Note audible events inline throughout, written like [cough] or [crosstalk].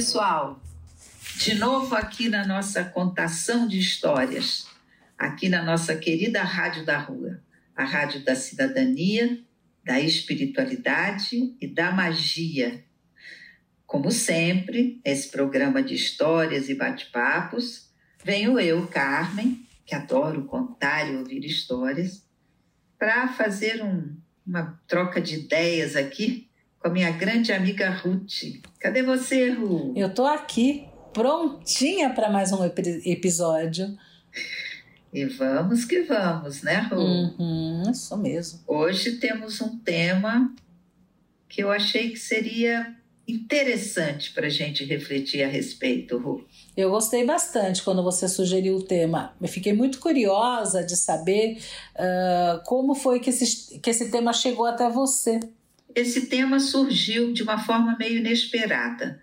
Pessoal! De novo aqui na nossa contação de histórias, aqui na nossa querida Rádio da Rua, a Rádio da Cidadania, da Espiritualidade e da Magia. Como sempre, esse programa de histórias e bate-papos, venho eu, Carmen, que adoro contar e ouvir histórias, para fazer um, uma troca de ideias aqui com a minha grande amiga Ruth. Cadê você, Ru? Eu tô aqui prontinha para mais um episódio. E vamos que vamos, né, Ru? Uhum, isso mesmo. Hoje temos um tema que eu achei que seria interessante para a gente refletir a respeito, Ru. Eu gostei bastante quando você sugeriu o tema. Eu fiquei muito curiosa de saber uh, como foi que esse, que esse tema chegou até você. Esse tema surgiu de uma forma meio inesperada.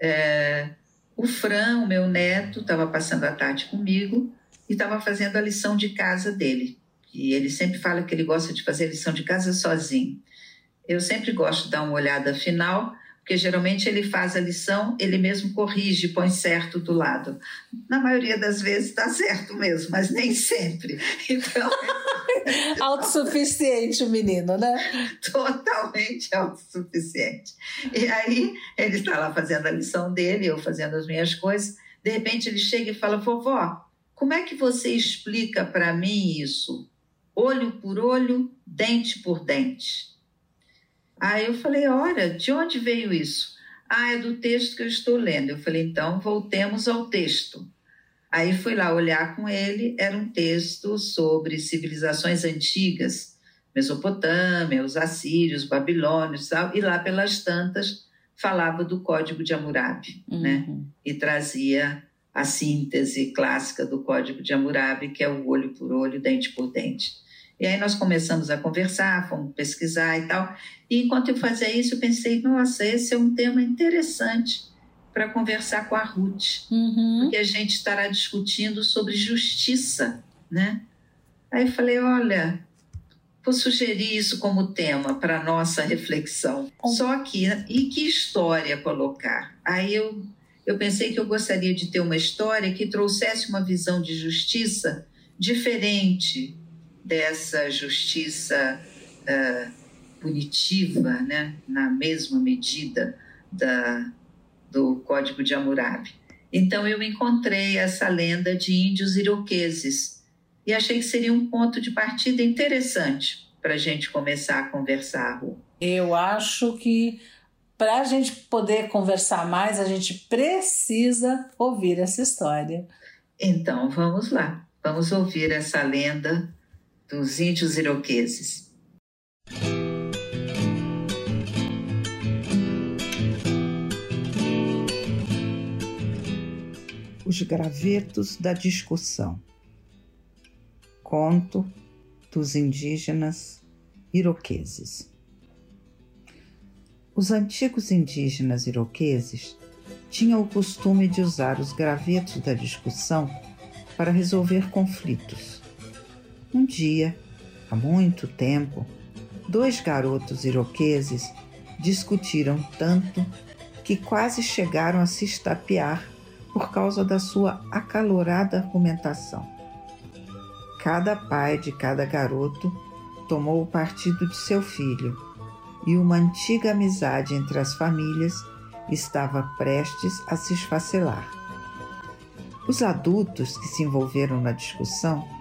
É, o Fran, o meu neto, estava passando a tarde comigo e estava fazendo a lição de casa dele. E ele sempre fala que ele gosta de fazer lição de casa sozinho. Eu sempre gosto de dar uma olhada final, porque geralmente ele faz a lição, ele mesmo corrige, põe certo do lado. Na maioria das vezes está certo mesmo, mas nem sempre. [laughs] Então. [laughs] autossuficiente o menino, né? Totalmente autossuficiente. E aí ele está lá fazendo a lição dele, eu fazendo as minhas coisas. De repente ele chega e fala: Vovó, como é que você explica para mim isso? Olho por olho, dente por dente. Aí eu falei: Olha, de onde veio isso? Ah, é do texto que eu estou lendo. Eu falei: Então voltemos ao texto. Aí fui lá olhar com ele, era um texto sobre civilizações antigas, Mesopotâmia, os assírios, babilônios, tal, e lá pelas tantas falava do Código de Hammurabi, né? uhum. né? E trazia a síntese clássica do Código de Hammurabi, que é o olho por olho, dente por dente. E aí nós começamos a conversar, fomos pesquisar e tal. E enquanto eu fazia isso, eu pensei, nossa, esse é um tema interessante para conversar com a Ruth, uhum. porque a gente estará discutindo sobre justiça, né? Aí eu falei, olha, vou sugerir isso como tema para nossa reflexão. Só que, e que história colocar? Aí eu, eu pensei que eu gostaria de ter uma história que trouxesse uma visão de justiça diferente dessa justiça uh, punitiva, né? na mesma medida da, do Código de Hammurabi. Então eu encontrei essa lenda de índios iroqueses e achei que seria um ponto de partida interessante para a gente começar a conversar. Eu acho que para a gente poder conversar mais, a gente precisa ouvir essa história. Então vamos lá, vamos ouvir essa lenda dos índios iroqueses. Os gravetos da discussão. Conto dos indígenas iroqueses. Os antigos indígenas iroqueses tinham o costume de usar os gravetos da discussão para resolver conflitos. Um dia, há muito tempo, dois garotos iroqueses discutiram tanto que quase chegaram a se estapear por causa da sua acalorada argumentação. Cada pai de cada garoto tomou o partido de seu filho e uma antiga amizade entre as famílias estava prestes a se esfacelar. Os adultos que se envolveram na discussão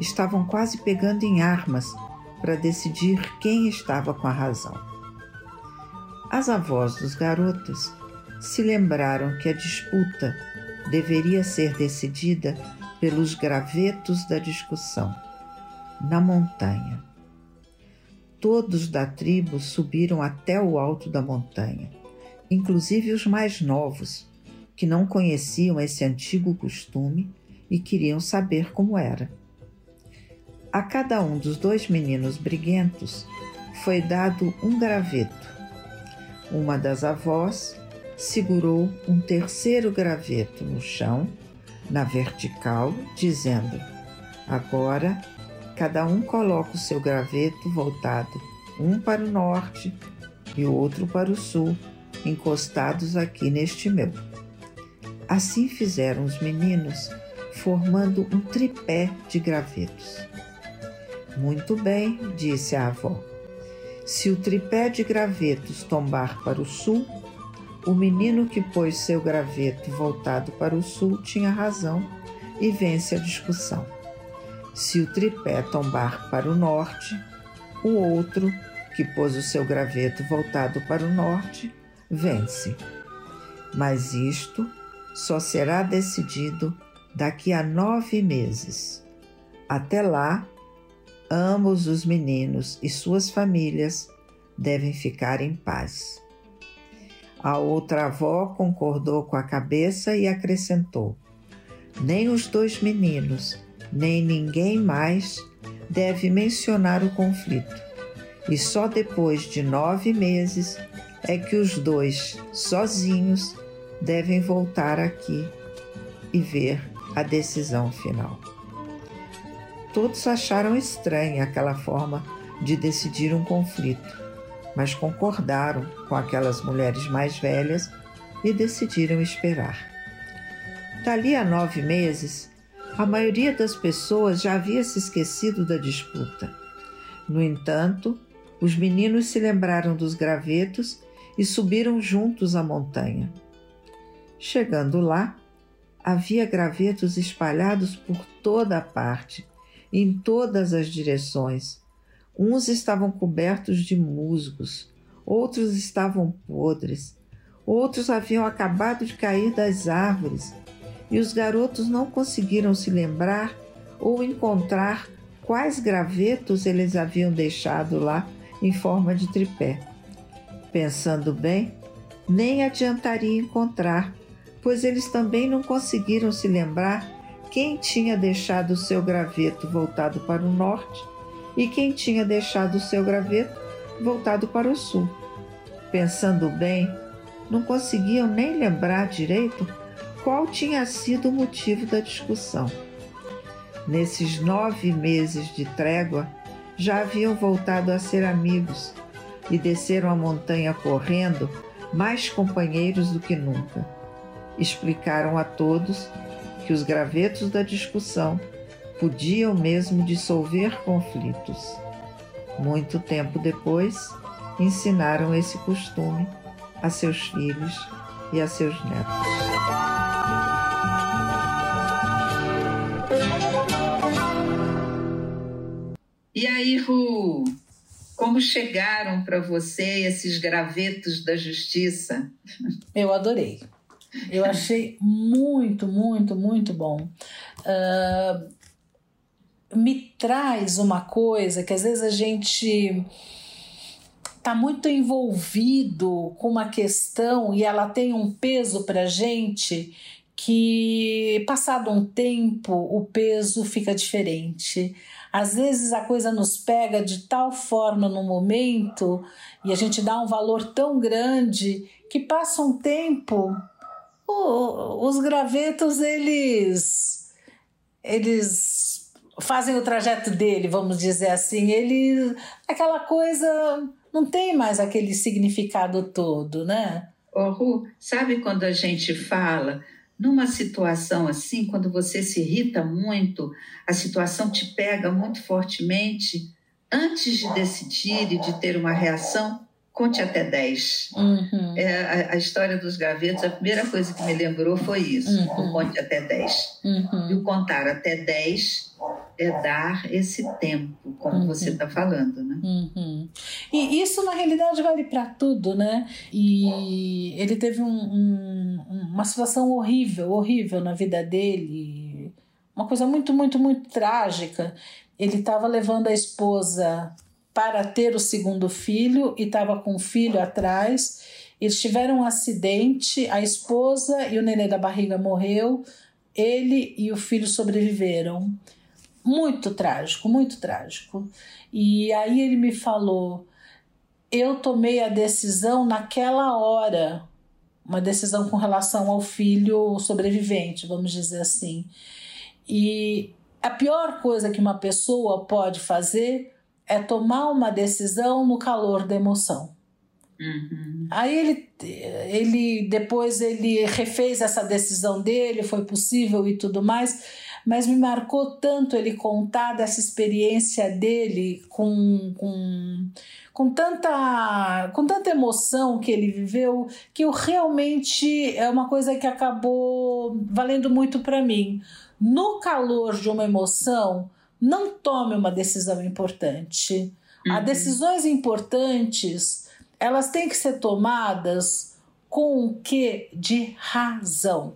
estavam quase pegando em armas para decidir quem estava com a razão. As avós dos garotos se lembraram que a disputa deveria ser decidida pelos gravetos da discussão, na montanha. Todos da tribo subiram até o alto da montanha, inclusive os mais novos, que não conheciam esse antigo costume e queriam saber como era. A cada um dos dois meninos briguentos foi dado um graveto. Uma das avós segurou um terceiro graveto no chão, na vertical, dizendo: Agora cada um coloca o seu graveto voltado um para o norte e o outro para o sul, encostados aqui neste meu. Assim fizeram os meninos, formando um tripé de gravetos. Muito bem, disse a avó. Se o tripé de gravetos tombar para o sul, o menino que pôs seu graveto voltado para o sul tinha razão e vence a discussão. Se o tripé tombar para o norte, o outro, que pôs o seu graveto voltado para o norte, vence. Mas isto só será decidido daqui a nove meses. Até lá, ambos os meninos e suas famílias devem ficar em paz. A outra avó concordou com a cabeça e acrescentou: Nem os dois meninos, nem ninguém mais deve mencionar o conflito, e só depois de nove meses é que os dois, sozinhos, devem voltar aqui e ver a decisão final. Todos acharam estranha aquela forma de decidir um conflito, mas concordaram com aquelas mulheres mais velhas e decidiram esperar. Dali a nove meses, a maioria das pessoas já havia se esquecido da disputa. No entanto, os meninos se lembraram dos gravetos e subiram juntos a montanha. Chegando lá, havia gravetos espalhados por toda a parte em todas as direções. Uns estavam cobertos de musgos, outros estavam podres, outros haviam acabado de cair das árvores, e os garotos não conseguiram se lembrar ou encontrar quais gravetos eles haviam deixado lá em forma de tripé. Pensando bem, nem adiantaria encontrar, pois eles também não conseguiram se lembrar quem tinha deixado o seu graveto voltado para o norte e quem tinha deixado o seu graveto voltado para o sul. Pensando bem, não conseguiam nem lembrar direito qual tinha sido o motivo da discussão. Nesses nove meses de trégua, já haviam voltado a ser amigos e desceram a montanha correndo, mais companheiros do que nunca. Explicaram a todos que os gravetos da discussão podiam mesmo dissolver conflitos. Muito tempo depois, ensinaram esse costume a seus filhos e a seus netos. E aí, Ru, como chegaram para você esses gravetos da justiça? Eu adorei. Eu achei muito, muito, muito bom. Uh, me traz uma coisa que às vezes a gente está muito envolvido com uma questão e ela tem um peso para gente que passado um tempo o peso fica diferente. Às vezes a coisa nos pega de tal forma no momento e a gente dá um valor tão grande que passa um tempo o, os gravetos, eles, eles fazem o trajeto dele, vamos dizer assim. Ele, aquela coisa, não tem mais aquele significado todo, né? Oh, Ru, sabe quando a gente fala numa situação assim, quando você se irrita muito, a situação te pega muito fortemente, antes de decidir e de ter uma reação, conte até 10. Uhum. É, a, a, história dos gravetos, a primeira coisa que me lembrou foi isso: uhum. o conte até 10. Uhum. E o contar até 10 é dar esse tempo, como uhum. você está falando, né? Uhum. E isso, na realidade, vale para tudo, né? E ele teve um, um, uma situação horrível, horrível na vida dele, uma coisa muito, muito, muito trágica. Ele estava levando a esposa para ter o segundo filho e estava com o filho atrás. Eles tiveram um acidente, a esposa e o nenê da barriga morreu, ele e o filho sobreviveram. Muito trágico, muito trágico. E aí ele me falou: eu tomei a decisão naquela hora, uma decisão com relação ao filho sobrevivente, vamos dizer assim. E a pior coisa que uma pessoa pode fazer é tomar uma decisão no calor da emoção. Uhum. Aí ele, ele depois ele refez essa decisão dele, foi possível e tudo mais, mas me marcou tanto ele contar dessa experiência dele com, com, com, tanta, com tanta emoção que ele viveu, que eu realmente é uma coisa que acabou valendo muito para mim. No calor de uma emoção, não tome uma decisão importante. Uhum. As decisões importantes, elas têm que ser tomadas com o que de razão.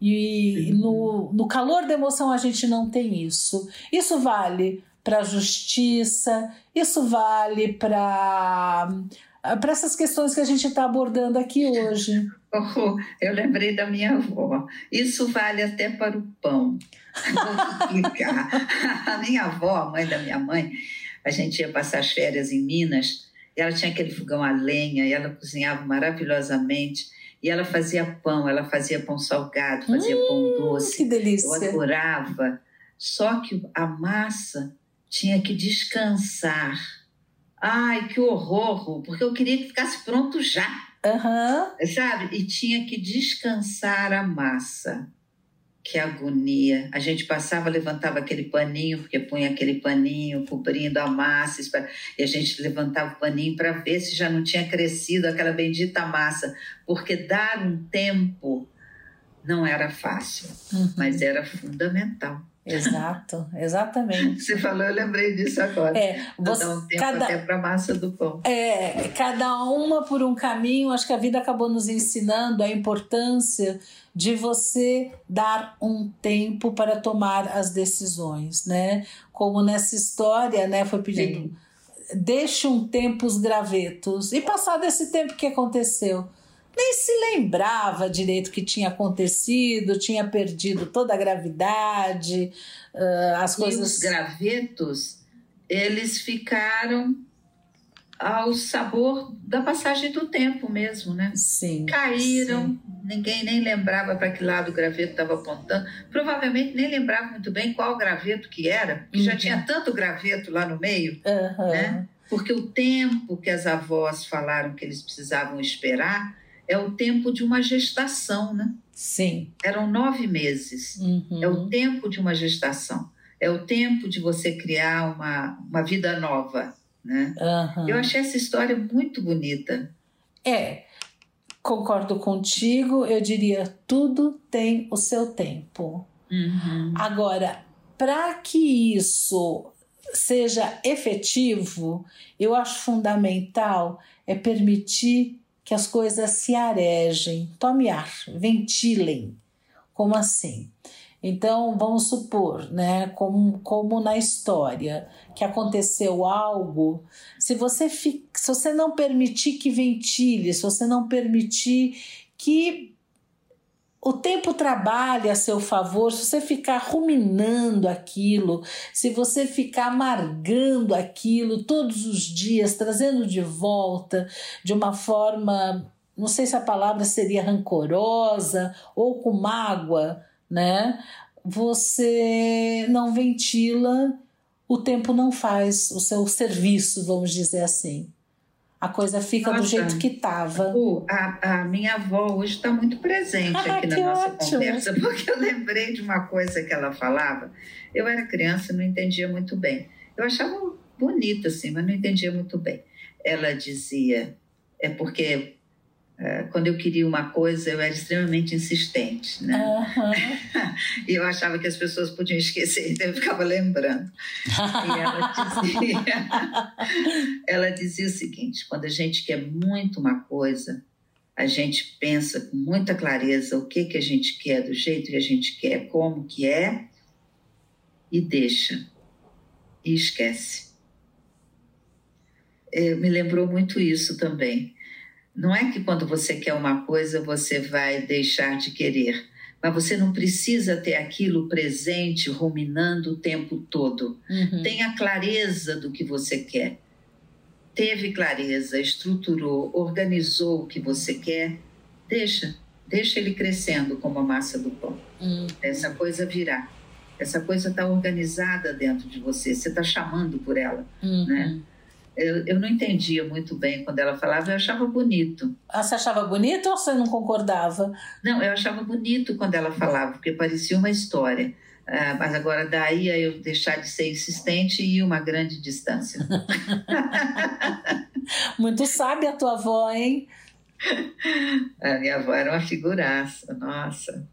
E no, no calor da emoção a gente não tem isso. Isso vale para a justiça, isso vale para para essas questões que a gente está abordando aqui hoje. Oh, eu lembrei da minha avó. Isso vale até para o pão. Vou explicar. [laughs] a minha avó, a mãe da minha mãe, a gente ia passar as férias em Minas e ela tinha aquele fogão a lenha e ela cozinhava maravilhosamente. E ela fazia pão, ela fazia pão salgado, fazia hum, pão doce. Que delícia! Eu adorava. Só que a massa tinha que descansar. Ai, que horror! Porque eu queria que ficasse pronto já. Uhum. Sabe? E tinha que descansar a massa. Que agonia. A gente passava, levantava aquele paninho, porque punha aquele paninho cobrindo a massa, e a gente levantava o paninho para ver se já não tinha crescido aquela bendita massa, porque dar um tempo não era fácil, uhum. mas era fundamental. Exato, exatamente. Você falou, eu lembrei disso agora. É, você, um tempo cada, até para a massa do pão. É, cada uma por um caminho. Acho que a vida acabou nos ensinando a importância de você dar um tempo para tomar as decisões, né? Como nessa história, né, foi pedido, Sim. deixe um tempo os gravetos. E passado esse tempo, o que aconteceu? Nem se lembrava direito o que tinha acontecido, tinha perdido toda a gravidade, uh, as e coisas. os gravetos, eles ficaram ao sabor da passagem do tempo mesmo, né? Sim. Caíram, sim. ninguém nem lembrava para que lado o graveto estava apontando. Provavelmente nem lembrava muito bem qual graveto que era, que uhum. já tinha tanto graveto lá no meio, uhum. né? Porque o tempo que as avós falaram que eles precisavam esperar é o tempo de uma gestação, né? Sim. Eram nove meses. Uhum. É o tempo de uma gestação. É o tempo de você criar uma, uma vida nova, né? Uhum. Eu achei essa história muito bonita. É, concordo contigo. Eu diria tudo tem o seu tempo. Uhum. Agora, para que isso seja efetivo, eu acho fundamental é permitir que as coisas se arejem, tome ar, ventilem. Como assim? Então, vamos supor, né, como, como na história, que aconteceu algo, se você, se você não permitir que ventile, se você não permitir que o tempo trabalha a seu favor, se você ficar ruminando aquilo, se você ficar amargando aquilo todos os dias, trazendo de volta de uma forma, não sei se a palavra seria rancorosa ou com mágoa, né? Você não ventila, o tempo não faz o seu serviço, vamos dizer assim a coisa fica Nossa. do jeito que estava. A, a, minha avó hoje está muito presente ah, aqui na nossa ótimo. conversa, [laughs] porque eu lembrei de uma coisa que ela falava. Eu era criança e não entendia muito bem. Eu achava bonito, assim, mas não entendia muito bem. Ela dizia, é porque quando eu queria uma coisa, eu era extremamente insistente, né? Uhum. [laughs] e eu achava que as pessoas podiam esquecer, então eu ficava lembrando. e ela dizia, [laughs] ela dizia o seguinte: quando a gente quer muito uma coisa, a gente pensa com muita clareza o que, que a gente quer, do jeito que a gente quer, como que é, e deixa. E esquece. é, me lembrou muito isso também. Não é que quando você quer uma coisa você vai deixar de querer, mas você não precisa ter aquilo presente, ruminando o tempo todo. Uhum. Tenha clareza do que você quer. Teve clareza, estruturou, organizou o que você quer, deixa, deixa ele crescendo como a massa do pão. Uhum. Essa coisa virá. Essa coisa está organizada dentro de você, você está chamando por ela, uhum. né? Eu, eu não entendia muito bem quando ela falava, eu achava bonito. Ah, você achava bonito ou você não concordava? Não, eu achava bonito quando ela falava, porque parecia uma história. Ah, mas agora daí a eu deixar de ser insistente e ir uma grande distância. [laughs] muito sábia a tua avó, hein? A minha avó era uma figuraça, nossa.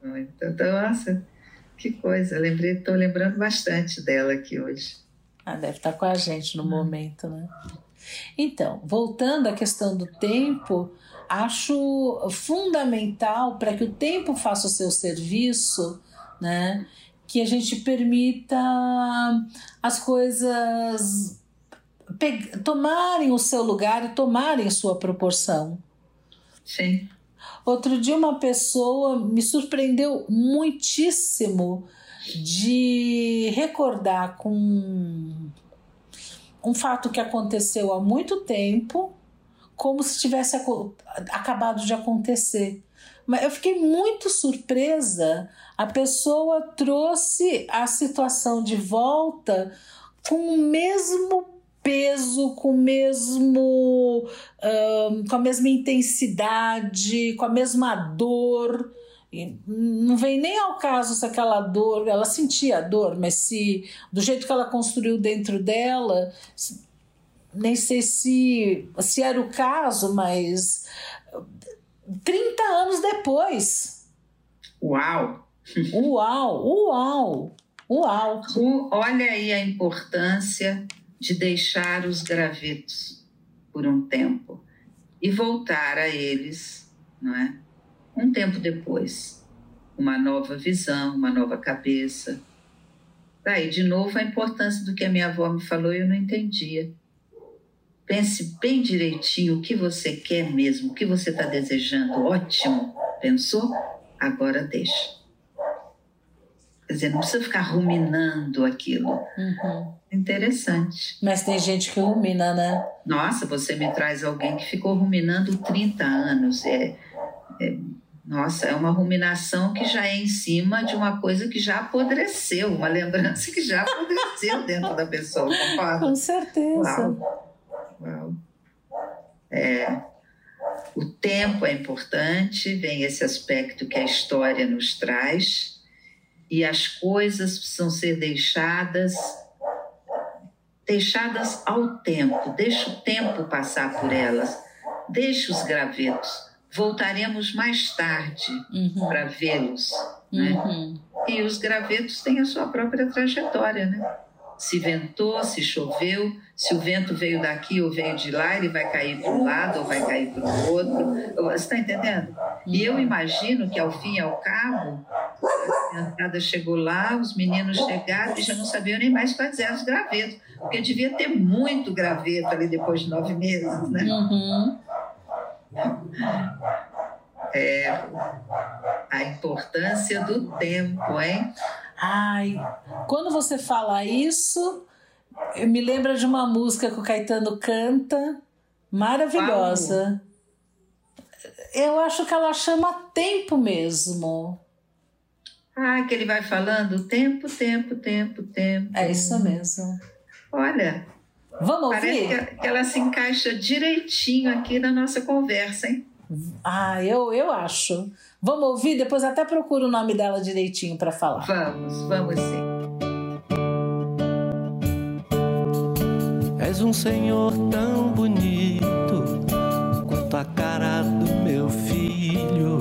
Muito, nossa, que coisa. Lembrei, estou lembrando bastante dela aqui hoje. Ah, deve estar com a gente no hum. momento, né? Então, voltando à questão do tempo, acho fundamental para que o tempo faça o seu serviço, né? Que a gente permita as coisas tomarem o seu lugar e tomarem sua proporção. Sim. Outro dia uma pessoa me surpreendeu muitíssimo de recordar com um fato que aconteceu há muito tempo, como se tivesse acabado de acontecer. Mas eu fiquei muito surpresa. A pessoa trouxe a situação de volta com o mesmo peso, com o mesmo, um, com a mesma intensidade, com a mesma dor. E não vem nem ao caso se aquela dor, ela sentia a dor, mas se do jeito que ela construiu dentro dela, nem sei se, se era o caso, mas 30 anos depois. Uau! Uau, uau, uau. Olha aí a importância de deixar os gravetos por um tempo e voltar a eles, não é? Um tempo depois, uma nova visão, uma nova cabeça. Daí, de novo, a importância do que a minha avó me falou e eu não entendia. Pense bem direitinho o que você quer mesmo, o que você está desejando. Ótimo. Pensou? Agora deixa. Quer dizer, não precisa ficar ruminando aquilo. Uhum. Interessante. Mas tem gente que rumina, né? Nossa, você me traz alguém que ficou ruminando 30 anos. É, é nossa, é uma ruminação que já é em cima de uma coisa que já apodreceu, uma lembrança que já apodreceu [laughs] dentro da pessoa, concorda? Com certeza. Uau. Uau. É, o tempo é importante, vem esse aspecto que a história nos traz, e as coisas precisam ser deixadas deixadas ao tempo, deixa o tempo passar por elas, deixa os gravetos voltaremos mais tarde uhum. para vê-los. Né? Uhum. E os gravetos têm a sua própria trajetória, né? Se ventou, se choveu, se o vento veio daqui ou veio de lá, ele vai cair para um lado ou vai cair para o outro. Você está entendendo? E eu uhum. imagino que, ao fim e ao cabo, a criançada chegou lá, os meninos chegaram e já não sabiam nem mais fazer os gravetos, porque devia ter muito graveto ali depois de nove meses, né? Uhum é, a importância do tempo, hein? Ai, quando você fala isso, me lembra de uma música que o Caetano canta, maravilhosa. Eu acho que ela chama tempo mesmo. Ah, que ele vai falando tempo, tempo, tempo, tempo. É isso mesmo. Olha, Vamos Parece ouvir? que ela se encaixa direitinho aqui na nossa conversa, hein? Ah, eu, eu acho. Vamos ouvir? Depois até procuro o nome dela direitinho para falar. Vamos, vamos sim. És um senhor tão bonito quanto a cara do meu filho.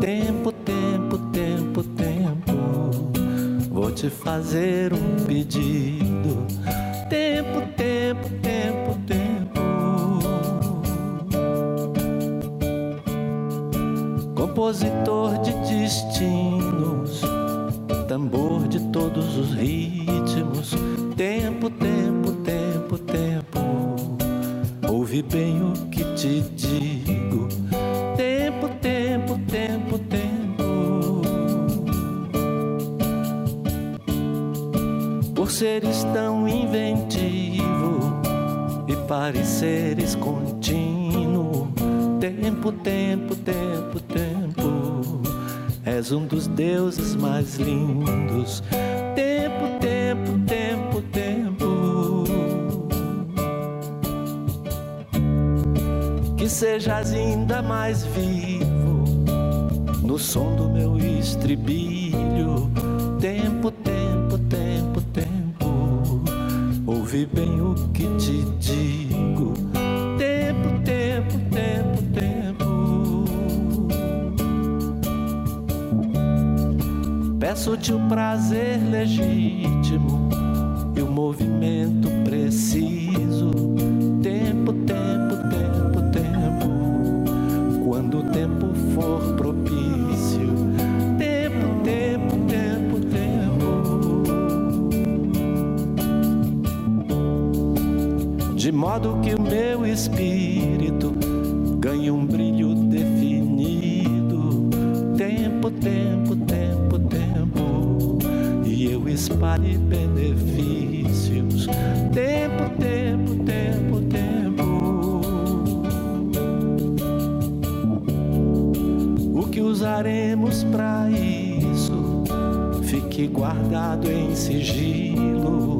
Tempo, tempo, tempo, tempo. Vou te fazer um pedido tempo, tempo, Compositor de destinos, tambor de todos os ritmos. Tempo, tempo, tempo, tempo. Ouve bem o que te digo. Tempo, tempo, tempo, tempo. Por seres tão inventivo e pareceres contínuo. Tempo, tempo, tempo, tempo. És um dos deuses mais lindos. Tempo, tempo, tempo, tempo. Que sejas ainda mais vivo no som do meu estribilho. Tempo, tempo, tempo, tempo. Ouve bem o que te digo. Peço-te o prazer legítimo e o movimento preciso. Tempo, tempo, tempo, tempo. Quando o tempo for propício. Tempo, tempo, tempo, tempo. De modo que o meu espírito ganhe um brilho definido. Tempo, tempo, tempo. Espalhe benefícios. Tempo, tempo, tempo, tempo. O que usaremos para isso? Fique guardado em sigilo.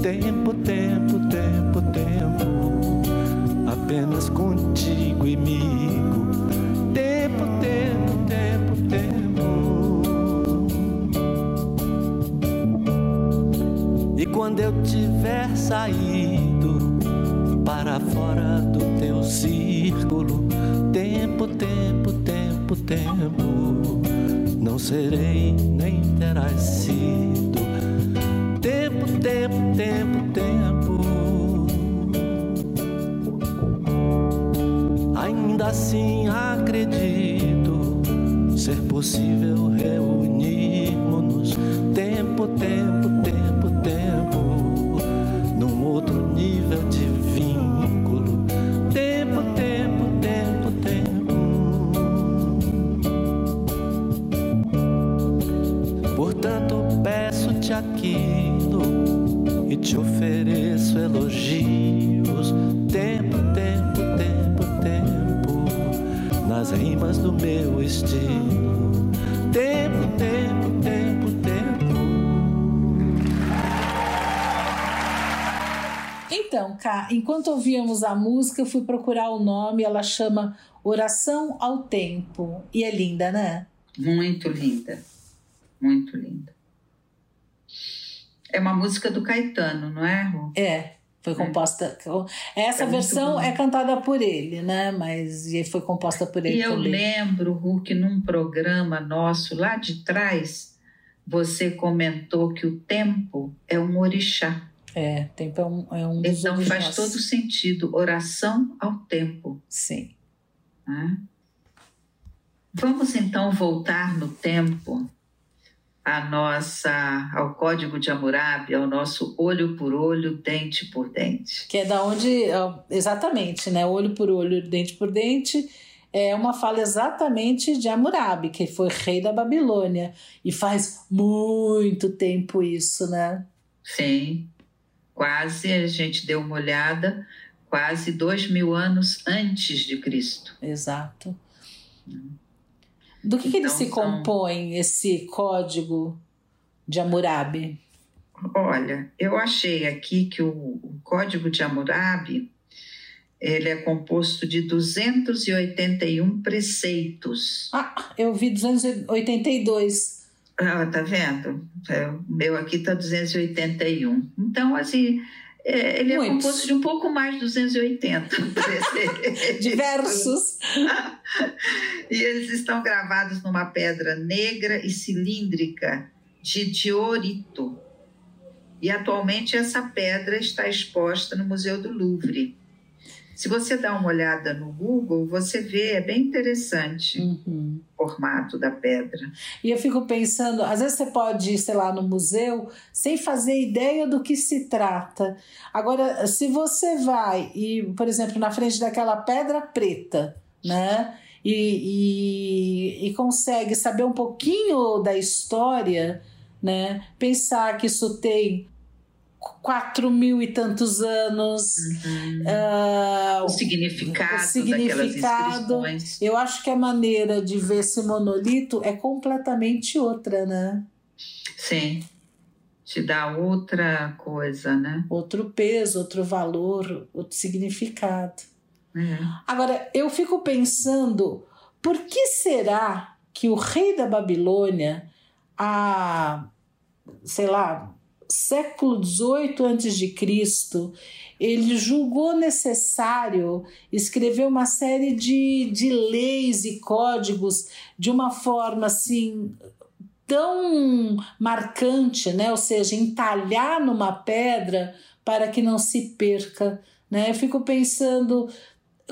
Tempo, tempo, tempo, tempo. Apenas contigo e migo. Saído para fora do teu círculo, tempo, tempo, tempo, tempo, não serei nem terás sido. Tempo, tempo, tempo, tempo. Ainda assim acredito ser possível reunirmos-nos tempo, tempo, tempo, nas rimas do meu estilo. Tempo, tempo, tempo, tempo. Então, Cá, enquanto ouvíamos a música, eu fui procurar o nome, ela chama Oração ao Tempo. E é linda, né? Muito linda. Muito linda. É uma música do Caetano, não é, Ru? É, foi composta. Essa É versão é cantada por ele, né? Mas e foi composta por ele E eu também. lembro, que num programa nosso lá de trás, você comentou que o tempo é um orixá. É, tempo é um, é um dos Então faz orixás. todo sentido. Oração ao tempo. Sim. né? Vamos então voltar no tempo a nossa, ao código de Hammurabi, ao nosso olho por olho, dente por dente. Que é da onde. Exatamente, né? Olho por olho, dente por dente. É uma fala exatamente de Hammurabi, que foi rei da Babilônia. E faz muito tempo isso, né? Sim, quase a gente deu uma olhada, quase dois mil anos antes de Cristo. Exato. Do que, que ele Então, se são- compõe, esse código de Hammurabi? Olha, eu achei aqui que o, o código de Hammurabi ele é composto de 281 preceitos. Ah, eu vi 282. Ah, tá vendo? É, O meu aqui tá 281. Então, assim, é, ele é Muitos. composto de um pouco mais de 280 preceitos. [laughs] Diversos. [laughs] E eles estão gravados numa pedra negra e cilíndrica de diorito. E atualmente essa pedra está exposta no Museu do Louvre. Se você dá uma olhada no Google, você vê, é bem interessante Uhum. o formato da pedra. E eu fico pensando, às vezes você pode ir, sei lá, no museu sem fazer ideia do que se trata. Agora, se você vai e, por exemplo, na frente daquela pedra preta, né? E, e, e consegue saber um pouquinho da história, né? Pensar que isso tem quatro mil e tantos anos. ah, O significado, o significado. eu acho que a maneira de ver esse monolito é completamente outra, né? Sim. Te dá outra coisa, né? Outro peso, outro valor, outro significado. É. Agora, eu fico pensando, por que será que o rei da Babilônia, a, sei lá, século XVIII Cristo, ele julgou necessário escrever uma série de, de leis e códigos de uma forma assim tão marcante, né? Ou seja, entalhar numa pedra para que não se perca, né? Eu fico pensando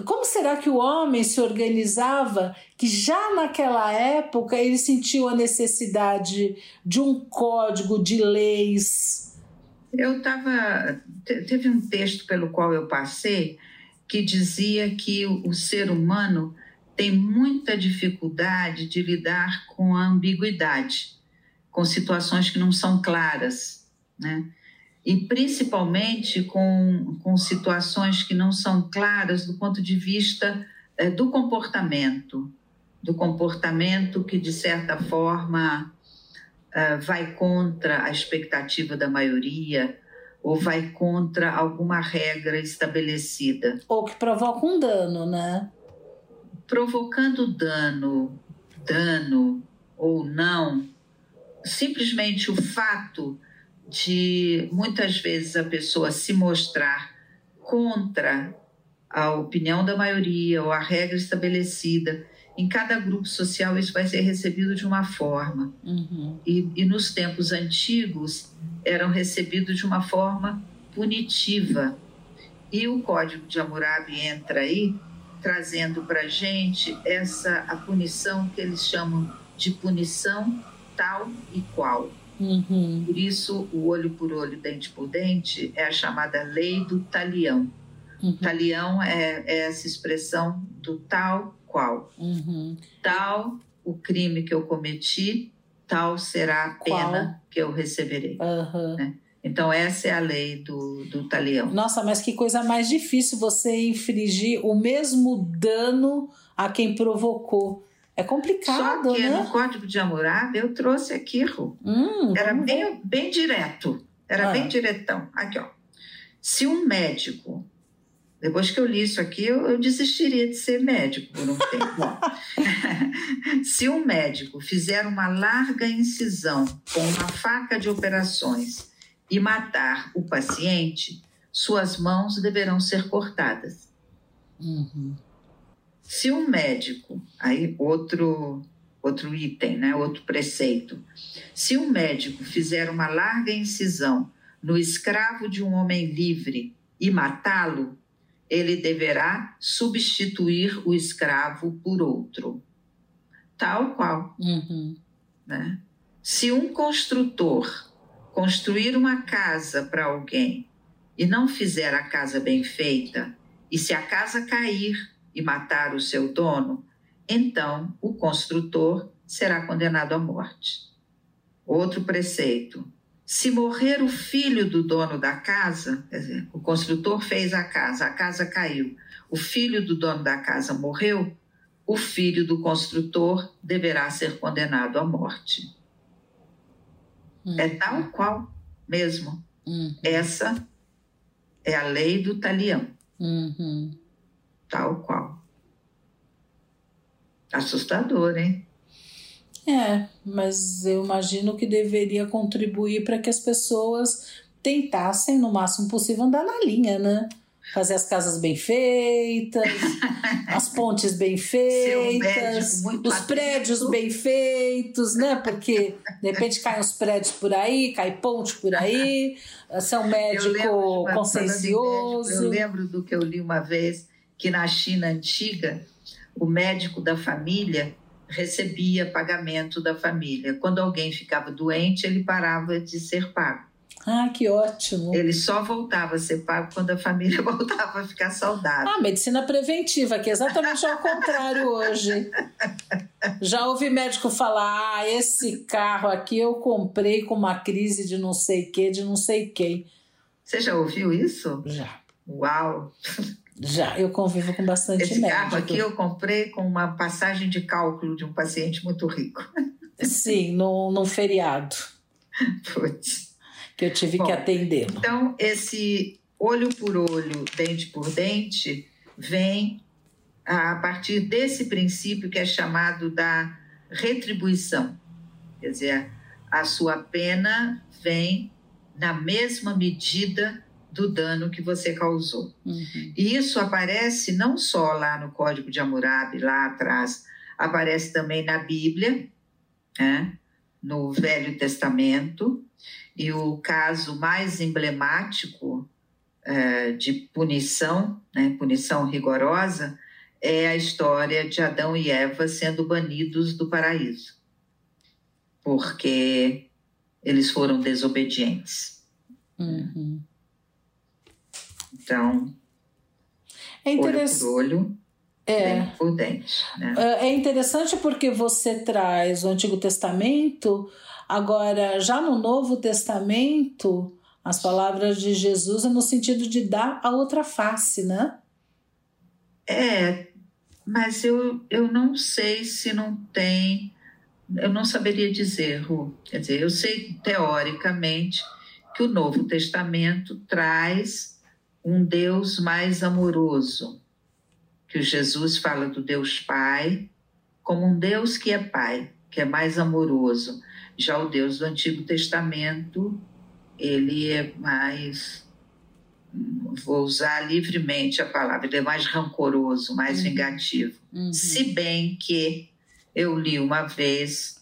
como será que o homem se organizava que já naquela época ele sentiu a necessidade de um código de leis? Eu estava. Teve um texto pelo qual eu passei que dizia que o, ser humano tem muita dificuldade de lidar com a ambiguidade, com situações que não são claras, né? E principalmente com, com situações que não são claras do ponto de vista eh, do comportamento, do comportamento que, de certa forma, eh, vai contra a expectativa da maioria ou vai contra alguma regra estabelecida. Ou que provoca um dano, né? Provocando dano, dano ou não, simplesmente o fato de muitas vezes a pessoa se mostrar contra a opinião da maioria ou a regra estabelecida. Em cada grupo social, isso vai ser recebido de uma forma. Uhum. E, e nos tempos antigos, eram recebidos de uma forma punitiva. E o Código de Hammurabi entra aí, trazendo para a gente essa a punição que eles chamam de punição tal e qual. Uhum. Por isso, o olho por olho, dente por dente é a chamada lei do talião. Uhum. Talião é, é essa expressão do tal qual. Uhum. Tal o crime que eu cometi, tal será a pena que eu receberei. Uhum. Então, essa é a lei do, do talião. Nossa, mas que coisa mais difícil você infligir o mesmo dano a quem provocou. É complicado, Só que né? no Código de Hammurabi eu trouxe aqui, Ru. Hum, Era bem, bem direto. Era Ah. bem diretão. Aqui, ó. Se um médico. Depois que eu li isso aqui, eu, eu desistiria de ser médico por um tempo. [laughs] [laughs] Se um médico fizer uma larga incisão com uma faca de operações e matar o paciente, suas mãos deverão ser cortadas. Uhum. Se um médico, aí outro outro item, né, outro preceito. Se um médico fizer uma larga incisão no escravo de um homem livre e matá-lo, ele deverá substituir o escravo por outro. Tal qual, Uhum. né? Se um construtor construir uma casa para alguém e não fizer a casa bem feita, e se a casa cair e matar o seu dono, então o construtor será condenado à morte. Outro preceito: se morrer o filho do dono da casa, quer dizer, o construtor fez a casa, a casa caiu, o filho do dono da casa morreu, o filho do construtor deverá ser condenado à morte. É tal qual mesmo. Uhum. Essa é a lei do talião, Uhum. Tal qual. Assustador, hein? É, mas eu imagino que deveria contribuir para que as pessoas tentassem, no máximo possível, andar na linha, né? Fazer as casas bem feitas, [laughs] as pontes bem feitas, médico os prédios bem feitos, né? Porque de repente caem os prédios por aí, cai ponte por aí, um Eu médico lembro falando em consciencioso. médico, Eu lembro do que eu li uma vez que na China antiga o médico da família recebia pagamento da família. Quando alguém ficava doente, ele parava de ser pago. Ah, que ótimo. Ele só voltava a ser pago quando a família [laughs] voltava a ficar saudável. Ah, medicina preventiva, que é exatamente ao contrário hoje. Já ouvi médico falar: ah, esse carro aqui eu comprei com uma crise de não sei que, de não sei quem. Você já ouviu isso? Já. Uau! Já, eu convivo com bastante Esse médico. carro aqui eu comprei com uma passagem de cálculo de um paciente muito rico. Sim, num, num feriado Putz. que eu tive Bom, que atendê-lo. Então, esse olho por olho, dente por dente, vem a partir desse princípio que é chamado da retribuição. Quer dizer, a sua pena vem na mesma medida do dano que você causou. Uhum. E isso aparece não só lá no Código de Hammurabi, lá atrás, aparece também na Bíblia, né? no Velho Testamento, e o caso mais emblemático eh, de punição, né? punição rigorosa, é a história de Adão e Eva sendo banidos do paraíso, porque eles foram desobedientes. Uhum. Então, É olho por olho, É. dente por dente. Né? É interessante porque você traz o Antigo Testamento, agora já no Novo Testamento, as palavras de Jesus é no sentido de dar a outra face, né? É, mas eu, eu não sei se não tem. Eu não saberia dizer, Ru. Quer dizer, eu sei teoricamente que o Novo Testamento traz um Deus mais amoroso. Que o Jesus fala do Deus Pai como um Deus que é Pai, que é mais amoroso. Já o Deus do Antigo Testamento, ele é mais vou usar livremente a palavra, ele é mais rancoroso, mais Uhum. vingativo. Uhum. Se bem que eu li uma vez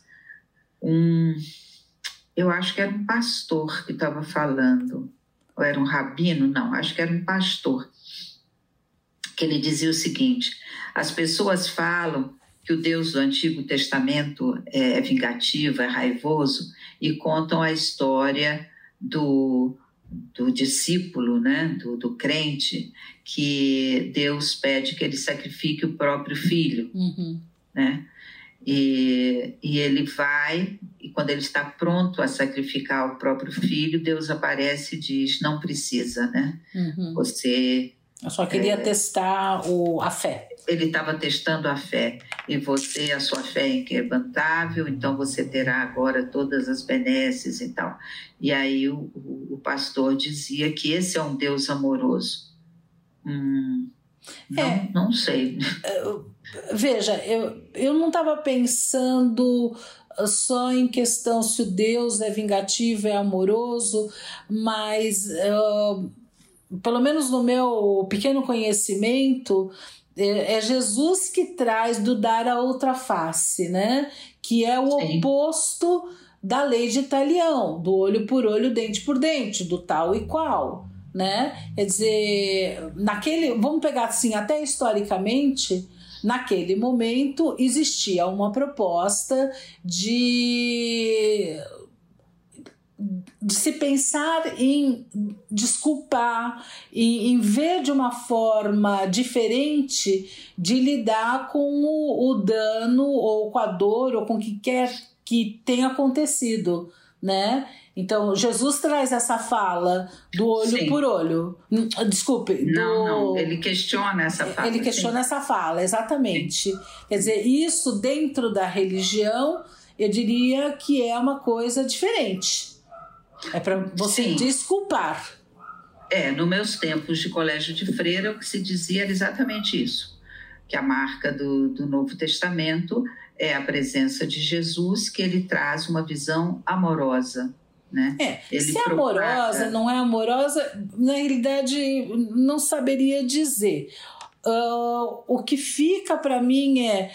um. Eu acho que era um pastor que estava falando, ou era um rabino? Não, acho que era um pastor. Que ele dizia o seguinte: as pessoas falam que o Deus do Antigo Testamento é vingativo, é raivoso, e contam a história do, do discípulo, né, do, do crente, que Deus pede que ele sacrifique o próprio filho Uhum. né? E, e ele vai, e quando ele está pronto a sacrificar o próprio filho, Deus aparece e diz: Não precisa, né? Uhum. Você. Eu só queria testar o, a fé. Ele estava testando a fé, e você, a sua fé é inquebrantável, então você terá agora todas as benesses e tal. E aí o, o, o pastor dizia que esse é um Deus amoroso. Hum, não, É. não sei. Veja, eu, eu não estava pensando só em questão se o Deus é vingativo, é amoroso, mas ah, pelo menos no meu pequeno conhecimento, é, é Jesus que traz do dar a outra face, né? Que é o Sim. oposto da lei de Italião, do olho por olho, dente por dente, do tal e qual, né? Quer dizer, naquele, vamos pegar assim, até historicamente, naquele momento existia uma proposta de de se pensar em desculpar, em, em ver de uma forma diferente de lidar com o, o dano ou com a dor ou com o que quer que tenha acontecido, né? Então, Jesus traz essa fala do olho Sim. por olho. Desculpe, do... Não, não, ele questiona essa fala. Ele questiona essa fala, exatamente. Quer dizer, isso dentro da religião, eu diria que é uma coisa diferente. É para você Sim. desculpar. É, nos meus tempos de colégio de freira, o que se dizia era exatamente isso: que a marca do, do Novo Testamento é a presença de Jesus, que ele traz uma visão amorosa. Né? É, Ele se é propaga- amorosa, não é amorosa, na realidade não saberia dizer. Ah, o que fica para mim é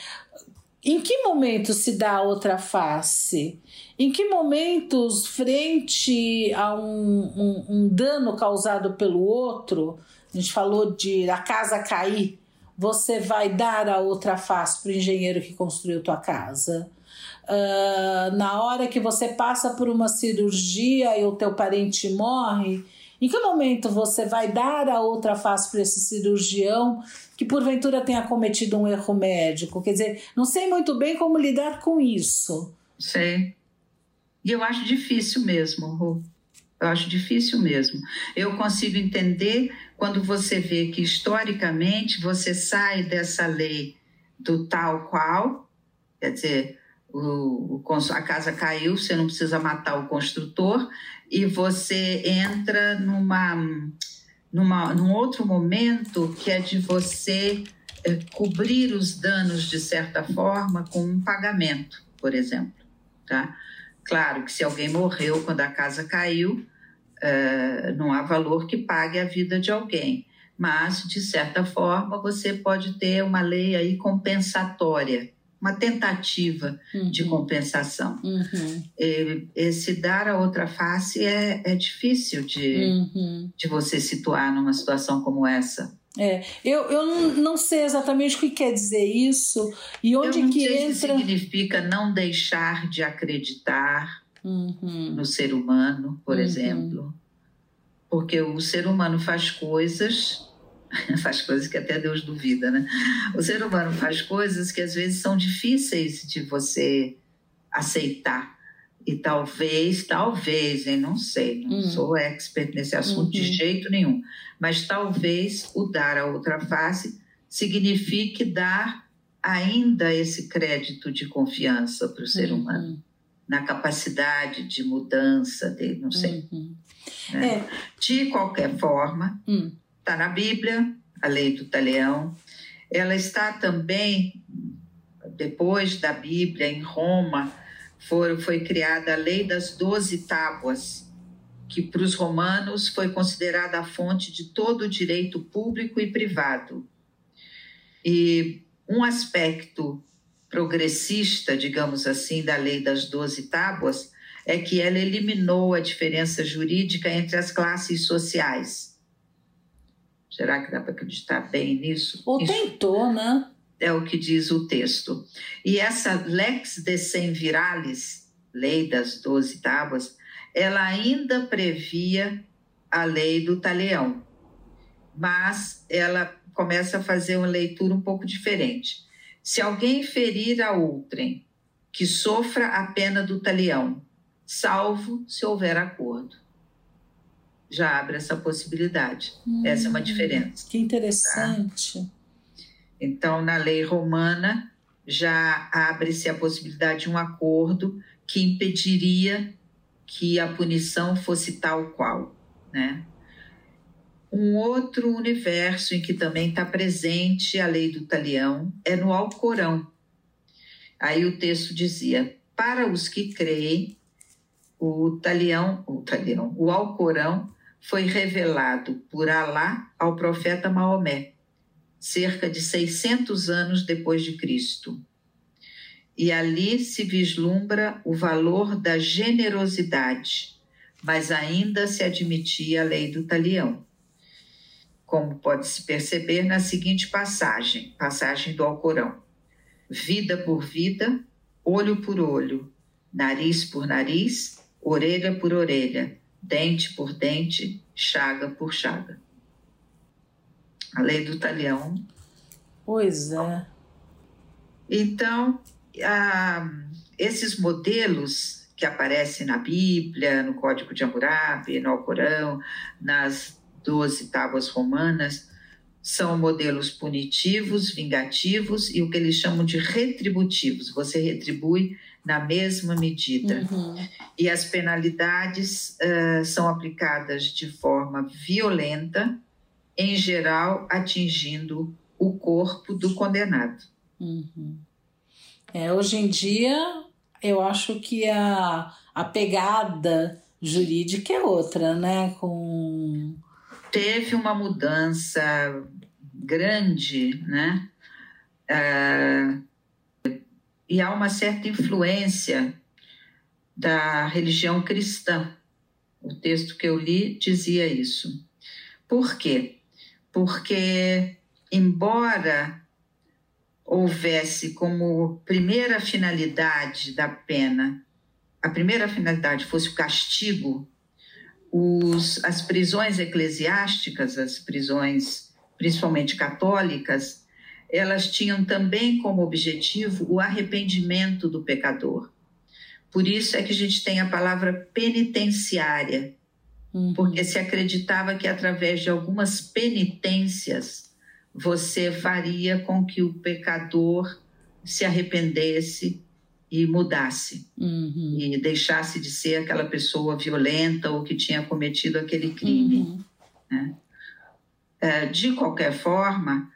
em que momento se dá a outra face? Em que momentos, frente a um, um, um dano causado pelo outro, a gente falou de a casa cair você vai dar a outra face para o engenheiro que construiu tua casa? Uh, na hora que você passa por uma cirurgia e o teu parente morre, em que momento você vai dar a outra face para esse cirurgião que porventura tenha cometido um erro médico? Quer dizer, não sei muito bem como lidar com isso. Sei. E eu acho difícil mesmo, Ru. Eu acho difícil mesmo. Eu consigo entender quando você vê que historicamente você sai dessa lei do tal qual, quer dizer, o, a casa caiu, você não precisa matar o construtor, e você entra numa, numa, num outro momento que é de você é, cobrir os danos de certa forma com um pagamento, por exemplo. Tá? Claro que se alguém morreu quando a casa caiu, uh, não há valor que pague a vida de alguém. Mas, de certa forma, você pode ter uma lei aí compensatória, uma tentativa uhum. de compensação. Uhum. esse dar a outra face é, é difícil de, uhum. de você situar numa situação como essa. É, eu, eu não sei exatamente o que quer dizer isso e onde eu não que sei entra. Se significa não deixar de acreditar uhum. no ser humano, por uhum. exemplo, porque o ser humano faz coisas, [laughs] faz coisas que até Deus duvida, né? O ser humano faz coisas que às vezes são difíceis de você aceitar. E talvez, talvez, eu não sei, não uhum. sou expert nesse assunto de uhum. jeito nenhum, mas talvez o dar a outra face signifique dar ainda esse crédito de confiança para o ser uhum. humano, na capacidade de mudança dele, não sei. Né? É. De qualquer forma, está na Bíblia, a lei do talião, ela está também, depois da Bíblia, em Roma, foi criada a lei das doze tábuas, que para os romanos foi considerada a fonte de todo o direito público e privado. E um aspecto progressista, digamos assim, da lei das doze tábuas é que ela eliminou a diferença jurídica entre as classes sociais. Será que dá para acreditar bem nisso? Ou Isso tentou, né? É o que diz o texto. E essa lex decem viralis, lei das doze tábuas, ela ainda previa a lei do talião, mas ela começa a fazer uma leitura um pouco diferente. Se alguém ferir a outrem, que sofra a pena do talião, salvo se houver acordo. Já abre essa possibilidade. Hum, essa é uma diferença. Que interessante. Tá? Então, na lei romana, já abre-se a possibilidade de um acordo que impediria que a punição fosse tal qual, né? Um outro universo em que também está presente a lei do talião é no Alcorão. Aí o texto dizia: Para os que creem, o talião, o talião, o Alcorão foi revelado por Alá ao profeta Maomé, cerca de 600 anos depois de Cristo. E ali se vislumbra o valor da generosidade, mas ainda se admitia a lei do talião. Como pode-se perceber na seguinte passagem, passagem do Alcorão: vida por vida, olho por olho, nariz por nariz, orelha por orelha, dente por dente, chaga por chaga. A lei do talião. Pois é. Então, ah, esses modelos que aparecem na Bíblia, no Código de Hammurabi, no Alcorão, nas doze tábuas romanas, são modelos punitivos, vingativos e o que eles chamam de retributivos. Você retribui na mesma medida. Uhum. E as penalidades uh, são aplicadas de forma violenta, em geral atingindo o corpo do condenado. Uhum. É, hoje em dia, eu acho que a, a pegada jurídica é outra, né? Com... Teve uma mudança grande, né? É, e há uma certa influência da religião cristã. O texto que eu li dizia isso. Por quê? Porque embora houvesse como primeira finalidade da pena, a primeira finalidade fosse o castigo, os, as prisões eclesiásticas, as prisões principalmente católicas, elas tinham também como objetivo o arrependimento do pecador. Por isso é que a gente tem a palavra penitenciária, uhum. porque se acreditava que através de algumas penitências você faria com que o pecador se arrependesse e mudasse uhum. e deixasse de ser aquela pessoa violenta ou que tinha cometido aquele crime. Uhum. Né? É, de qualquer forma,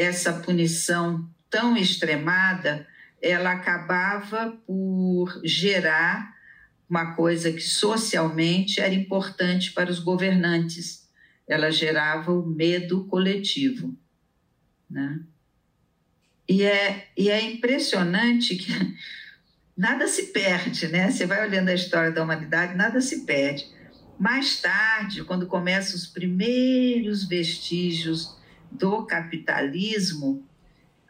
essa punição tão extremada, ela acabava por gerar uma coisa que socialmente era importante para os governantes. Ela gerava o medo coletivo. Né? E, é, e é impressionante que [laughs] nada se perde, né? Você vai olhando a história da humanidade, nada se perde. Mais tarde, quando começam os primeiros vestígios do capitalismo,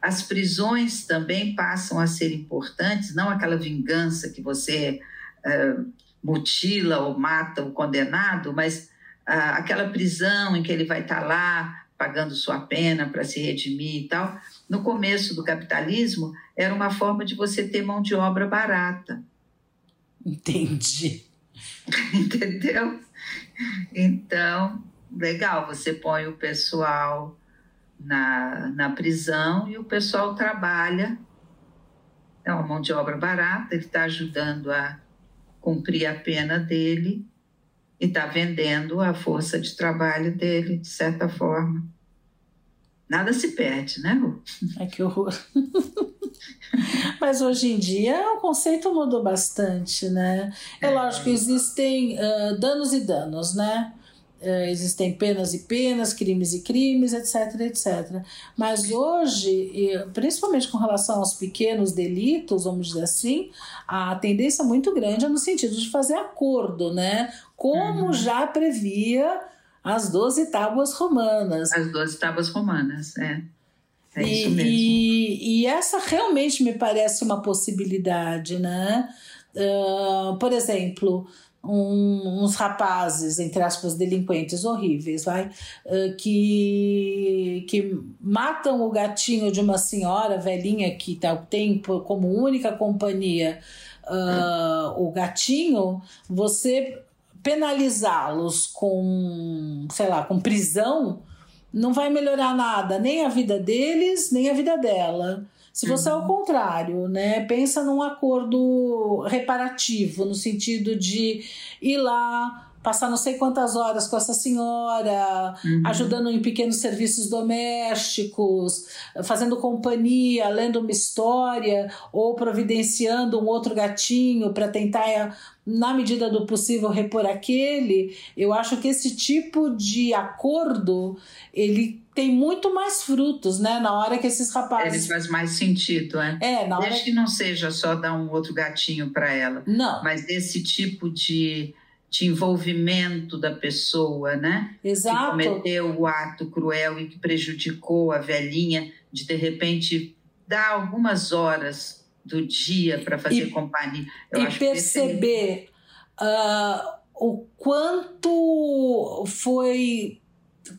as prisões também passam a ser importantes, não aquela vingança que você uh, mutila ou mata o condenado, mas uh, aquela prisão em que ele vai estar tá lá pagando sua pena para se redimir e tal. No começo do capitalismo, era uma forma de você ter mão de obra barata. Entendi. [laughs] Entendeu? Então, legal, você põe o pessoal na, na prisão e o pessoal trabalha. É uma mão de obra barata, ele está ajudando a cumprir a pena dele e está vendendo a força de trabalho dele, de certa forma. Nada se perde, né, Ru? Ai, que horror. [laughs] Mas hoje em dia o conceito mudou bastante, né? É, é. lógico que existem uh, danos e danos, né? Uh, existem penas e penas, crimes e crimes, etc, etc. Mas hoje, principalmente com relação aos pequenos delitos, vamos dizer assim, a tendência muito grande é no sentido de fazer acordo, né? Como uhum. já previa as doze tábuas romanas. As doze tábuas romanas, é. É e, isso mesmo. E, e, essa realmente me parece uma possibilidade, né? Uh, por exemplo, um, uns rapazes, entre aspas, delinquentes horríveis, vai, que, que matam o gatinho de uma senhora velhinha que tá, tem como única companhia uh, o gatinho, você penalizá-los com, sei lá, com prisão não vai melhorar nada, nem a vida deles, nem a vida dela. Se você uhum. é o contrário, né, pensa num acordo reparativo, no sentido de ir lá, passar não sei quantas horas com essa senhora, uhum. ajudando em pequenos serviços domésticos, fazendo companhia, lendo uma história ou providenciando um outro gatinho para tentar, na medida do possível, repor aquele. Eu acho que esse tipo de acordo ele tem muito mais frutos, né? Na hora que esses rapazes. Ele faz mais sentido, é. É, na hora. Desde que não seja só dar um outro gatinho para ela. Não. Mas esse tipo de de envolvimento da pessoa, né? Exato. Que cometeu o ato cruel e que prejudicou a velhinha, de de repente dar algumas horas do dia para fazer e, companhia. Eu e perceber uh, o quanto foi,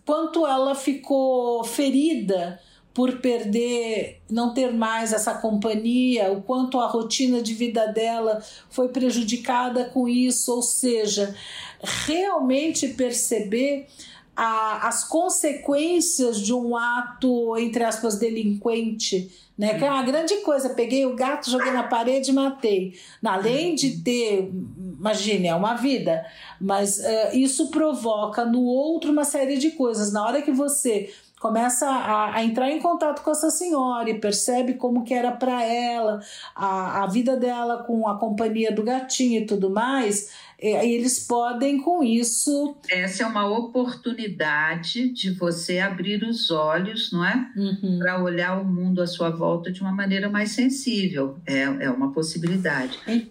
quanto ela ficou ferida por perder, não ter mais essa companhia, o quanto a rotina de vida dela foi prejudicada com isso, ou seja, realmente perceber a, as consequências de um ato, entre aspas, delinquente, né? Que é uma grande coisa. Peguei o gato, joguei na parede e matei. Além de ter, imagine, é uma vida, mas uh, isso provoca no outro uma série de coisas. Na hora que você começa a, a, entrar em contato com essa senhora e percebe como que era para ela a, a vida dela com a companhia do gatinho e tudo mais e eles podem com isso essa é uma oportunidade de você abrir os olhos não é uhum. para olhar o mundo à sua volta de uma maneira mais sensível é, é uma possibilidade é.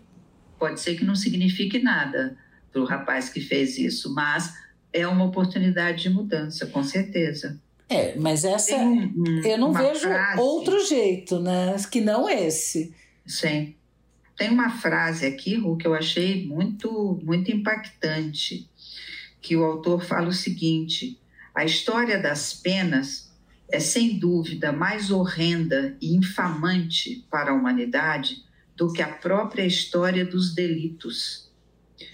pode ser que não signifique nada para o rapaz que fez isso mas é uma oportunidade de mudança com certeza É, mas essa Tem eu não vejo frase- outro jeito, né? Que não esse. Sim. Tem uma frase aqui, Ru, que eu achei muito, muito impactante, que o autor fala o seguinte: a história das penas é sem dúvida mais horrenda e infamante para a humanidade do que a própria história dos delitos.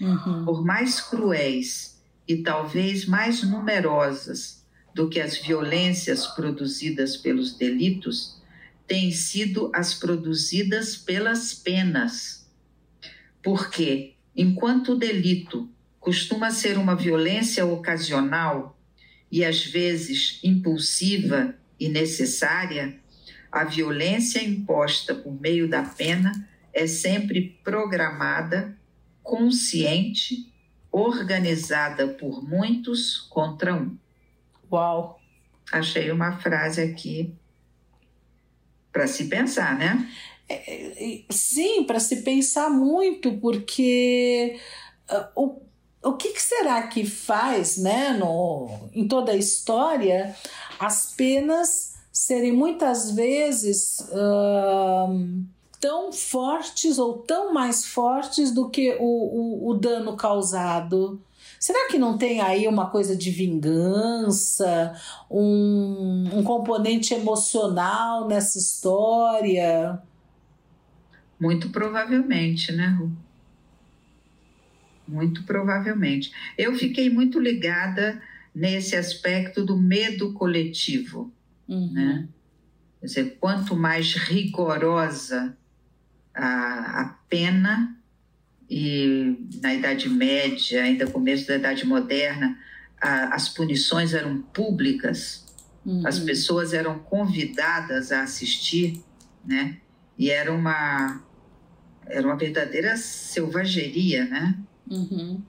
Uhum. Por mais cruéis e talvez mais numerosas do que as violências produzidas pelos delitos, têm sido as produzidas pelas penas. Porque, enquanto o delito costuma ser uma violência ocasional e às vezes impulsiva e necessária, a violência imposta por meio da pena é sempre programada, consciente, organizada por muitos contra um. Uau. Achei uma frase aqui para se pensar, né? E- Sim, para se pensar muito, porque ah, o, o que, que será que faz, né, no, em toda a história, as penas serem muitas vezes ahn, tão fortes ou tão mais fortes do que o, o, o dano causado? Será que não tem aí uma coisa de vingança, um, um componente emocional nessa história? Muito provavelmente, né, Ru? Muito provavelmente. Eu fiquei muito ligada nesse aspecto do medo coletivo, Uhum. né? Quer dizer, quanto mais rigorosa a, a pena, e na Idade Média, ainda começo da Idade Moderna, a- as punições eram públicas, Uhum. as pessoas eram convidadas a assistir, né? E era uma era uma verdadeira selvageria, né? Uhum.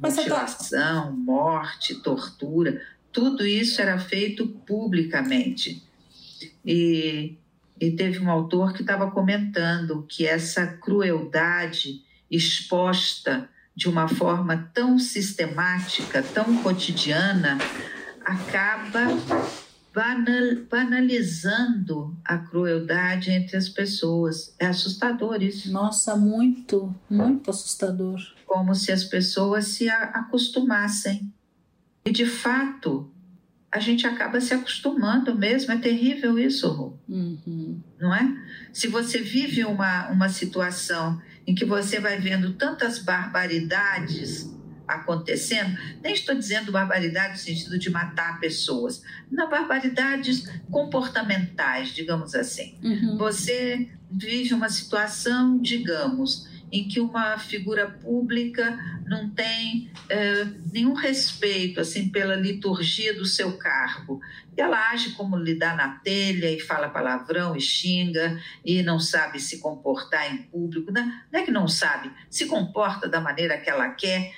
Tá- Mutilação, morte, tortura, tudo isso era feito publicamente. E, e teve um autor que estava comentando que essa crueldade exposta de uma forma tão sistemática, tão cotidiana, acaba banal- banalizando a crueldade entre as pessoas. É assustador isso Nossa, muito, muito assustador. como se as pessoas se acostumassem. E de fato, a gente acaba se acostumando mesmo. É terrível isso, Rô, Uhum. não é? Se você vive uma, uma situação em que você vai vendo tantas barbaridades acontecendo, nem estou dizendo barbaridade no sentido de matar pessoas, não, barbaridades comportamentais, digamos assim. Uhum. Você vive uma situação, digamos, em que uma figura pública não tem eh, nenhum respeito assim pela liturgia do seu cargo. E ela age como dá na telha e fala palavrão e xinga e não sabe se comportar em público. Não não é que não sabe, se comporta da maneira que ela quer.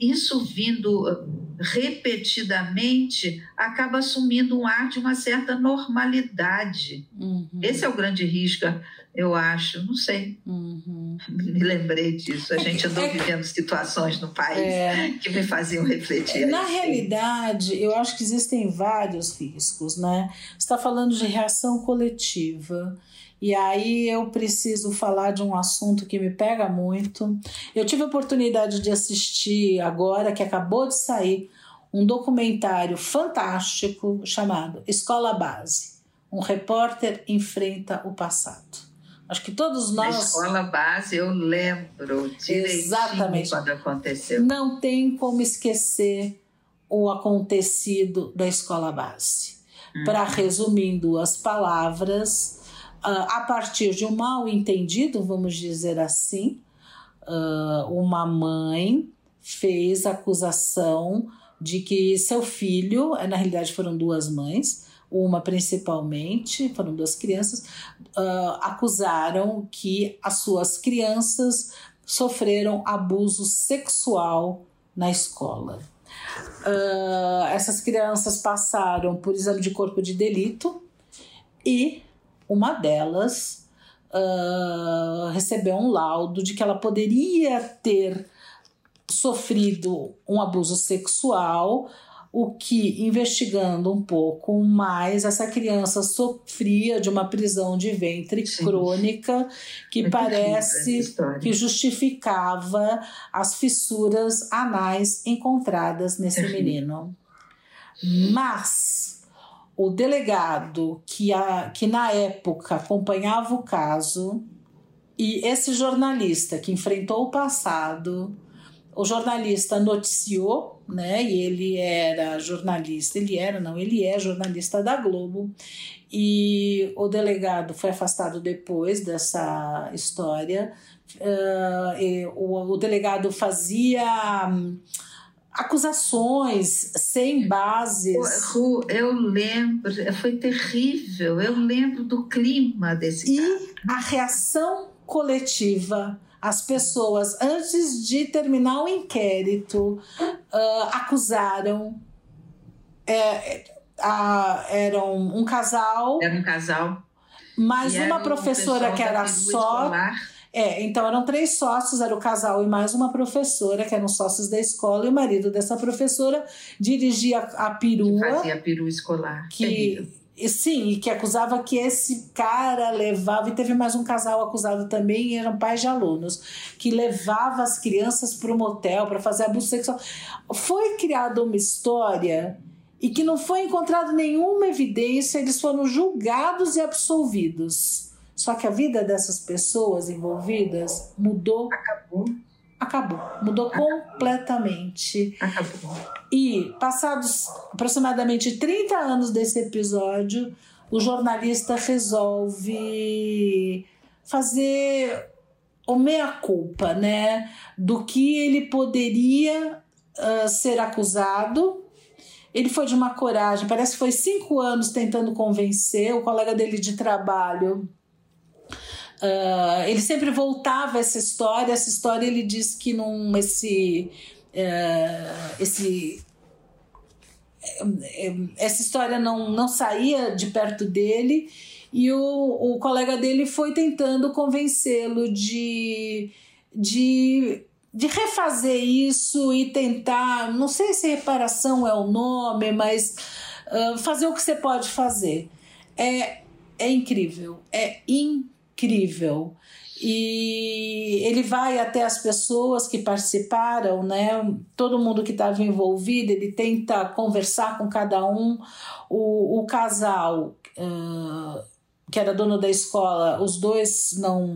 Isso vindo eh, repetidamente acaba assumindo um ar de uma certa normalidade. Uhum. Esse é o grande risco, eu acho. Não sei, Uhum. me lembrei disso. A gente andou É vivendo situações no país É, que me faziam refletir. na respeito. realidade, eu acho que existem vários riscos, né? Você está falando de reação coletiva. E aí eu preciso falar de um assunto que me pega muito. Eu tive a oportunidade de assistir agora, que acabou de sair, um documentário fantástico chamado Escola Base. Um repórter enfrenta o passado. Acho que todos Na nós. escola base, eu lembro direitinho Exatamente. quando aconteceu. Não tem como esquecer o acontecido da escola base. Para resumir em duas palavras, a partir de um mal entendido, vamos dizer assim, ah, uma mãe fez acusação de que seu filho, eh, na realidade foram duas mães, uma principalmente, foram duas crianças, ah, acusaram que as suas crianças sofreram abuso sexual na escola. Ah, essas crianças passaram por exame de corpo de delito e uma delas ah, recebeu um laudo de que ela poderia ter sofrido um abuso sexual. o que, investigando um pouco mais, essa criança sofria de uma prisão de ventre Sim. crônica que Muito parece que justificava as fissuras anais encontradas nesse menino. Mas o delegado que, a, que na época acompanhava o caso e esse jornalista que enfrentou o passado o jornalista noticiou, né? E ele era jornalista, ele era, não, ele é jornalista da Globo. E o delegado foi afastado depois dessa história. Uh, o, o, delegado fazia acusações sem bases. Ru, eu lembro, foi terrível. Eu lembro do clima desse e caso. a reação coletiva as pessoas, antes de terminar o inquérito, uh, acusaram. É, a, eram um casal. Era um casal. Mais e uma professora que era só. Escolar. É, então eram três sócios, era o casal e mais uma professora, que eram sócios da escola, e o marido dessa professora dirigia a perua. Que fazia a perua escolar. Que, sim, e que acusava que esse cara levava, e teve mais um casal acusado também, e eram pais de alunos, que levava as crianças para o motel para fazer abuso sexual. Foi criada uma história e que não foi encontrado nenhuma evidência, eles foram julgados e absolvidos. Só que a vida dessas pessoas envolvidas mudou. Acabou acabou. Mudou acabou. completamente. Acabou. E, passados aproximadamente 30 anos desse episódio, o jornalista resolve fazer o meia-culpa, né? Do que ele poderia uh, ser acusado. Ele foi de uma coragem, parece que foi cinco anos tentando convencer o colega dele de trabalho Uh, ele sempre voltava essa história. Essa história ele diz que num esse uh, esse essa história não, não saía de perto dele e o, o colega dele foi tentando convencê-lo de, de, de refazer isso e tentar, não sei se reparação é o nome, mas uh, fazer o que você pode fazer. É, é incrível, é incrível incrível. E ele vai até as pessoas que participaram, né? Todo mundo que estava envolvido, ele tenta conversar com cada um. O, o casal uh, que era dono da escola, os dois não,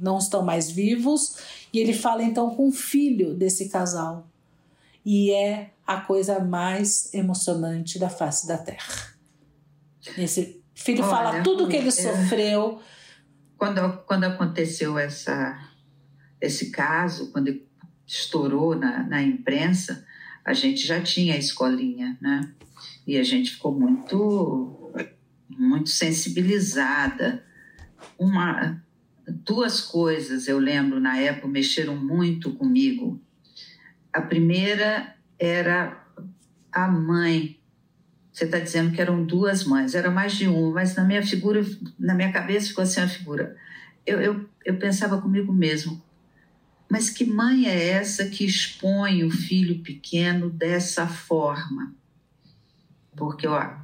não estão mais vivos, e ele fala então com o filho desse casal. E é a coisa mais emocionante da face da terra. Esse filho Olha, fala tudo que ele sofreu quando, quando aconteceu essa, esse caso, quando estourou na, na imprensa, a gente já tinha a escolinha, né? E a gente ficou muito, muito sensibilizada. Uma, duas coisas eu lembro na época mexeram muito comigo. A primeira era a mãe você está dizendo que eram duas mães, era mais de uma, mas na minha figura, na minha cabeça ficou assim a figura. Eu, eu, eu pensava comigo mesmo, mas que mãe é essa que expõe o filho pequeno dessa forma? Porque, ó,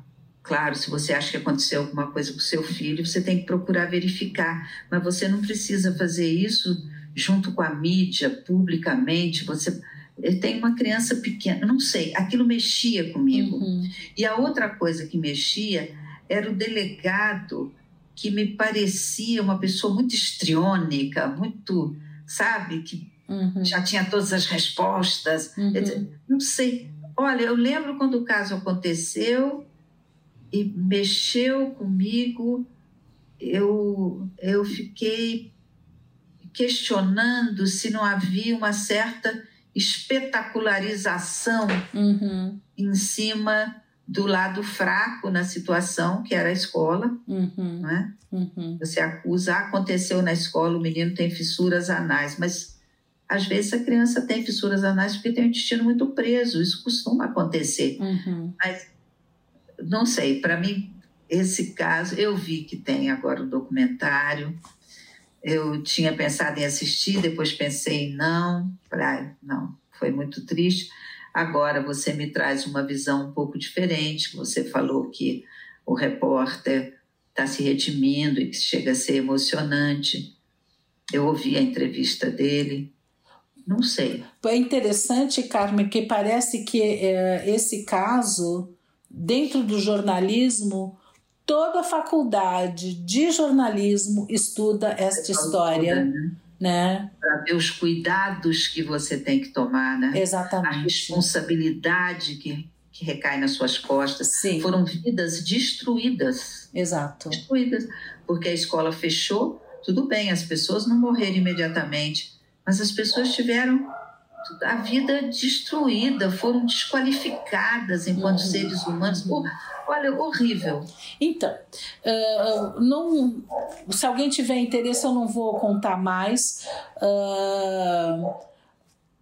claro, se você acha que aconteceu alguma coisa com seu filho, você tem que procurar verificar, mas você não precisa fazer isso junto com a mídia, publicamente. Você eu tenho uma criança pequena, não sei, aquilo mexia comigo. Uhum. E a outra coisa que mexia era o delegado que me parecia uma pessoa muito estriônica, muito, sabe, que uhum. já tinha todas as respostas. Uhum. Não sei. Olha, eu lembro quando o caso aconteceu e mexeu comigo, eu, eu fiquei questionando se não havia uma certa espetacularização uhum. em cima do lado fraco na situação, que era a escola. Uhum. Né? Uhum. Você acusa, aconteceu na escola, o menino tem fissuras anais, mas às vezes a criança tem fissuras anais porque tem o intestino muito preso, isso costuma acontecer. Uhum. Mas não sei, para mim, esse caso, eu vi que tem agora o documentário, eu tinha pensado em assistir, depois pensei não, ah, não, foi muito triste. Agora você me traz uma visão um pouco diferente. Você falou que o repórter está se redimindo e que chega a ser emocionante. Eu ouvi a entrevista dele. Não sei. É interessante, Carmen, que parece que é, esse caso, dentro do jornalismo, toda a faculdade de jornalismo estuda esta história. Toda, né? né? Para ver os cuidados que você tem que tomar, né? Exatamente. A responsabilidade que, que recai nas suas costas. Sim. Foram vidas destruídas. Exato. Destruídas. Porque a escola fechou, tudo bem, as pessoas não morreram imediatamente, mas as pessoas tiveram a vida destruída, foram desqualificadas enquanto uhum. seres humanos. Olha, horrível. Então, uh, não, se alguém tiver interesse, eu não vou contar mais. Uh,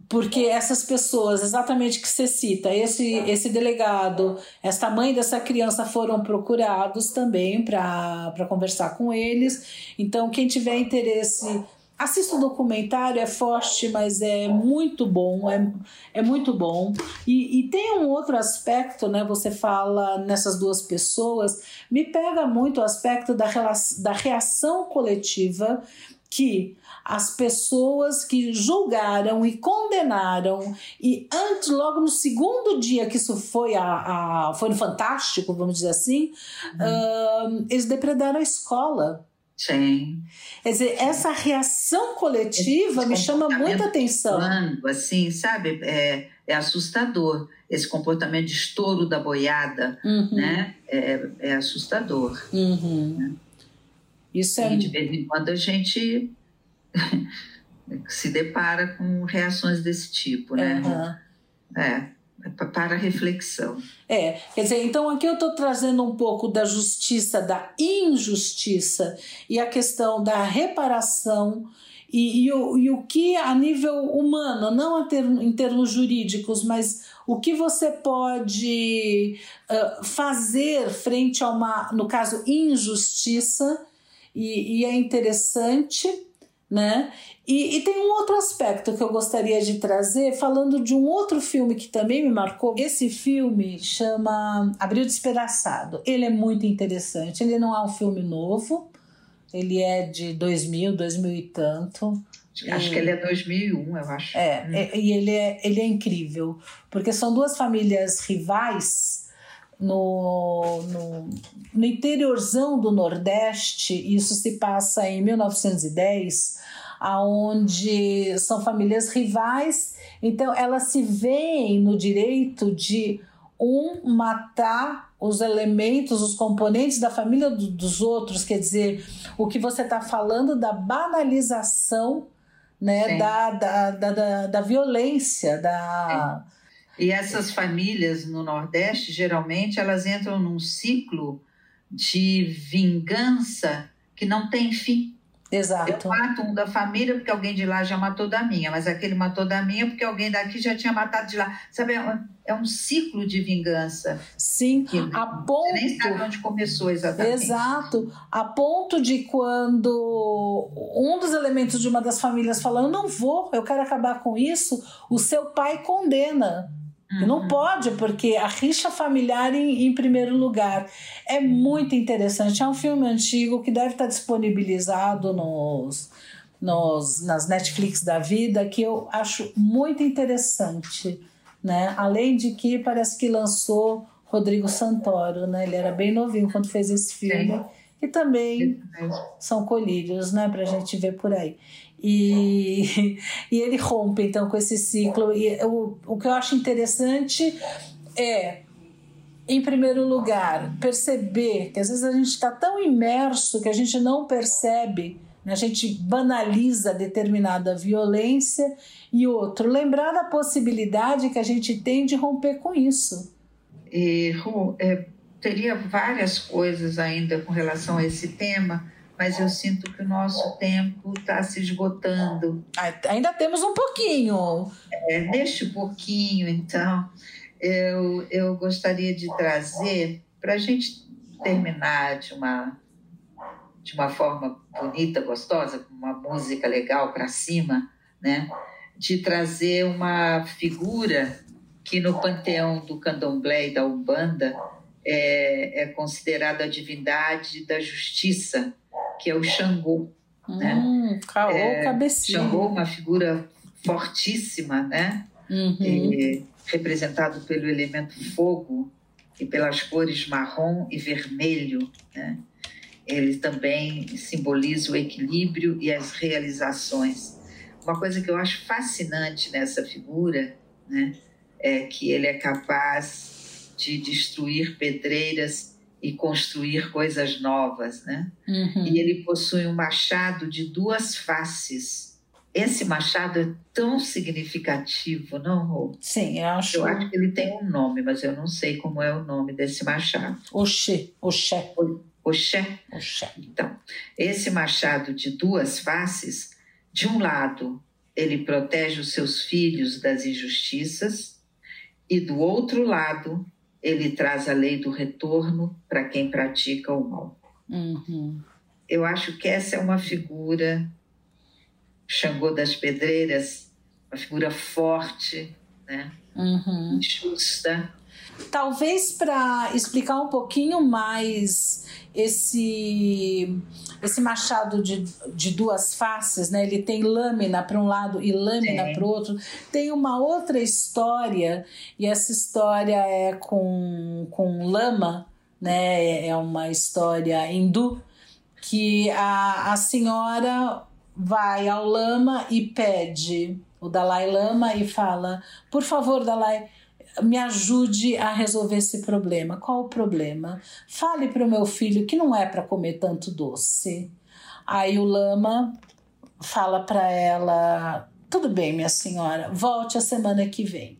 porque essas pessoas, exatamente que você cita, esse, esse delegado, esta mãe dessa criança foram procurados também para conversar com eles. Então, quem tiver interesse Assista o documentário, é forte, mas é muito bom, é, é muito bom. E, e tem um outro aspecto, né? Você fala nessas duas pessoas, me pega muito o aspecto da, da reação coletiva que as pessoas que julgaram e condenaram e antes logo no segundo dia que isso foi a, a foi no fantástico vamos dizer assim uhum. uh, eles depredaram a escola Sim. Quer dizer, essa reação coletiva esse me chama muita atenção. Quando, assim, sabe, é, é assustador. Esse comportamento de estouro da boiada, uhum. né? É, é assustador. Uhum. Né? Isso é. E de vez em quando a gente [laughs] se depara com reações desse tipo, né? Uhum. É para reflexão. É, quer dizer, então aqui eu estou trazendo um pouco da justiça, da injustiça e a questão da reparação e, e, o, e o que a nível humano, não em termos jurídicos, mas o que você pode uh, fazer frente a uma, no caso, injustiça, e, e é interessante, né? E, e, tem um outro aspecto que eu gostaria de trazer, falando de um outro filme que também me marcou. Esse filme chama Abril Despedaçado. Ele é muito interessante. Ele não é um filme novo, ele é de 2000, 2000 e tanto. Acho e, que ele é 2001, eu acho. É, hum. é, e ele é, ele é incrível, porque são duas famílias rivais no, no, no interiorzão do Nordeste, isso se passa em 1910 aonde são famílias rivais, então elas se veem no direito de um matar os elementos, os componentes da família do, dos outros, quer dizer, o que você está falando da banalização né, da, da, da, da, da, violência, da... E essas famílias no Nordeste, geralmente, elas entram num ciclo de vingança que não tem fim. Exato. Eu mato um da família porque alguém de lá já matou da minha, mas aquele matou da minha porque alguém daqui já tinha matado de lá. Sabe, é um, é ciclo de vingança. Sim, a ponto. Você nem sabe onde começou exatamente. Exato. A ponto de quando um dos elementos de uma das famílias fala: Eu não vou, eu quero acabar com isso, o seu pai condena. Uhum. Não pode, porque a rixa familiar em, em, primeiro lugar. É muito interessante. É um filme antigo que deve estar disponibilizado nos, nos, nas Netflix da vida, que eu acho muito interessante. Né? Além de que parece que lançou Rodrigo Santoro, né? Ele era bem novinho quando fez esse filme. Sim. E também são colírios, né? Pra gente ver por aí. E, [laughs] e ele rompe então com esse ciclo. E o, o que eu acho interessante é, em primeiro lugar, perceber que às vezes a gente está tão imerso que a gente não percebe, né? a gente banaliza determinada violência. E outro, lembrar da possibilidade que a gente tem de romper com isso. E, é, teria várias coisas ainda com relação a esse tema mas eu sinto que o nosso tempo está se esgotando. Ainda temos um pouquinho. É, neste pouquinho, então, eu, eu gostaria de trazer, para a gente terminar de uma, de uma forma bonita, gostosa, com uma música legal para cima, né? de trazer uma figura que no panteão do candomblé e da umbanda é, é considerado a divindade da justiça, que é o Xangô. Né? Hum, caô, é, cabecinha. Xangô, uma figura fortíssima, né? Uhum. É, representado pelo elemento fogo e pelas cores marrom e vermelho, né? Ele também simboliza o equilíbrio e as realizações. Uma coisa que eu acho fascinante nessa figura, né, é que ele é capaz de destruir pedreiras e construir coisas novas, né? Uhum. E ele possui um machado de duas faces. Esse machado é tão significativo, não, Rô? Sim, eu acho. Eu acho que ele tem um nome, mas eu não sei como é o nome desse machado. Oxê, Oxé. Oxé. Oxé. Então, esse machado de duas faces, de um lado, ele protege os seus filhos das injustiças, e do outro lado, ele traz a lei do retorno para quem pratica o mal. Uhum. Eu acho que essa é uma figura, Xangô das Pedreiras, uma figura forte, né? Uhum. justa. Talvez para explicar um pouquinho mais esse esse machado de, de duas faces, né? Ele tem lâmina para um lado e lâmina para o outro. Tem uma outra história e essa história é com, com lama, né? É uma história hindu que a, a senhora vai ao lama e pede o Dalai Lama e fala: por favor, Dalai me ajude a resolver esse problema. Qual o problema? Fale para o meu filho que não é para comer tanto doce. Aí o lama fala para ela: tudo bem, minha senhora, volte a semana que vem.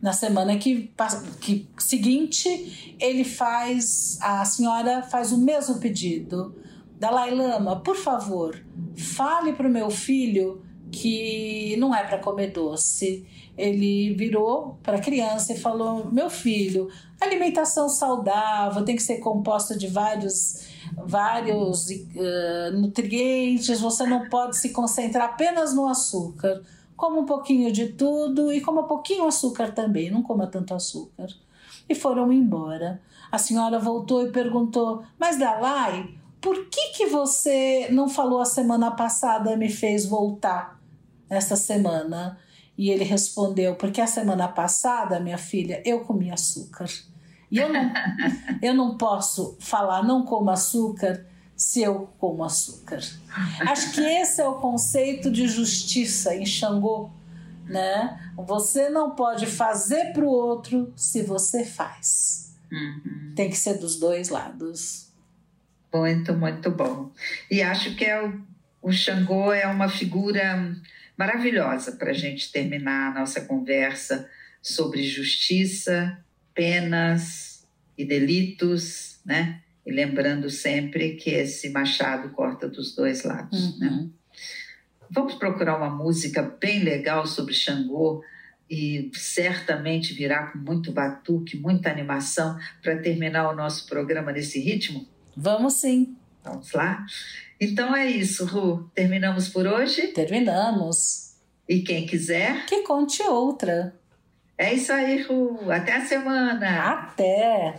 Na semana que, que seguinte, ele faz, a senhora faz o mesmo pedido. Dalai Lama, por favor, fale para o meu filho que não é para comer doce ele virou para a criança e falou: Meu filho, alimentação saudável tem que ser composta de vários, vários uh, nutrientes, você não pode se concentrar apenas no açúcar. Coma um pouquinho de tudo e coma pouquinho açúcar também, não coma tanto açúcar. E foram embora. A senhora voltou e perguntou: Mas Dalai, por que, que você não falou a semana passada e me fez voltar essa semana? E ele respondeu: Porque a semana passada, minha filha, eu comi açúcar. E eu não, [laughs] eu não posso falar não como açúcar se eu como açúcar. Acho que esse é o conceito de justiça em Xangô. Né? Você não pode fazer para o outro se você faz. Uhum. Tem que ser dos dois lados. Muito, muito bom. E acho que é o, o Xangô é uma figura maravilhosa para a gente terminar a nossa conversa sobre justiça, penas e delitos, né? E lembrando sempre que esse machado corta dos dois lados, né? Uhum. né? Vamos procurar uma música bem legal sobre Xangô e certamente virá com muito batuque, muita animação para terminar o nosso programa nesse ritmo? Vamos sim. Vamos lá? Então é isso, Ru. Terminamos por hoje? Terminamos. E quem quiser? Que conte outra. É isso aí, Ru. Até a semana. Até.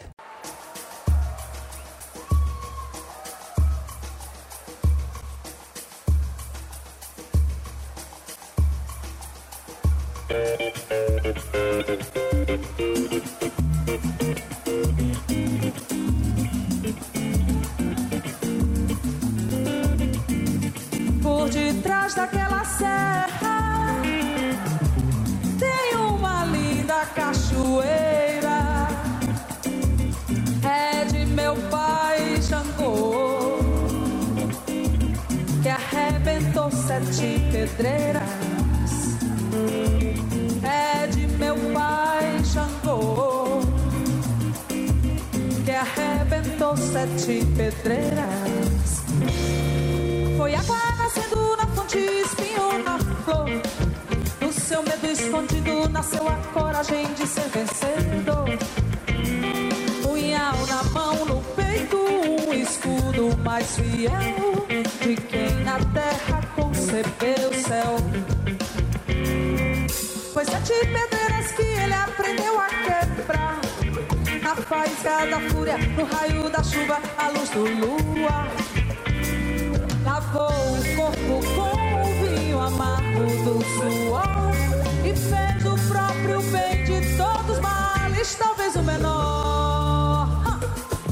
Por detrás daquela serra tem uma linda cachoeira. É de meu pai Xangô que arrebentou sete pedreiras. É de meu pai Xangô que arrebentou sete pedreiras. Nasceu a coragem de ser vencedor. Punhal na mão, no peito, um escudo mais fiel de quem na terra concebeu o céu. Foi sete pedreiras que ele aprendeu a quebrar. Na faísca da fúria, no raio da chuva, a luz do lua. Lavou o corpo com o vinho amargo do suor. E fez o próprio bem de todos os males, talvez o menor.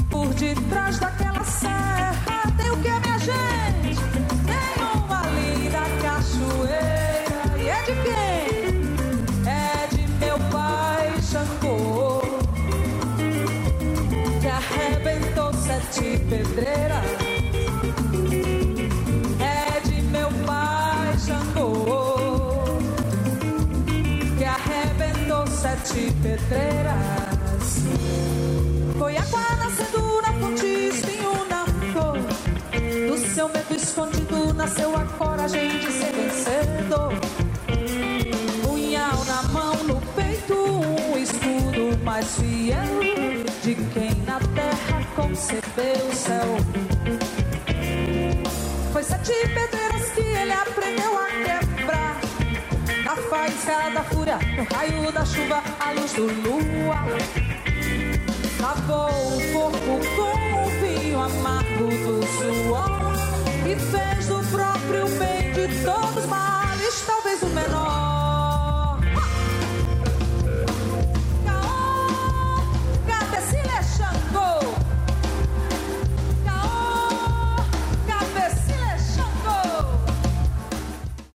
Por detrás daquela serra tem o que, minha gente? Tem uma linda cachoeira. E é de quem? É de meu pai Xangô. Que arrebentou sete pedreiras. Pedreiras. Foi água nascendo na fonte, espinho na flor. Do seu medo escondido nasceu a coragem de ser vencedor. Punhal na mão, no peito, um escudo mais fiel de quem na terra concebeu o céu. Foi sete pedreiras que ele aprendeu a quebrar. Na faísca da fúria, no raio da chuva, a luz do lua. Lavou o corpo com o vinho amargo do suor. E fez do próprio bem de todos os males, talvez o menor.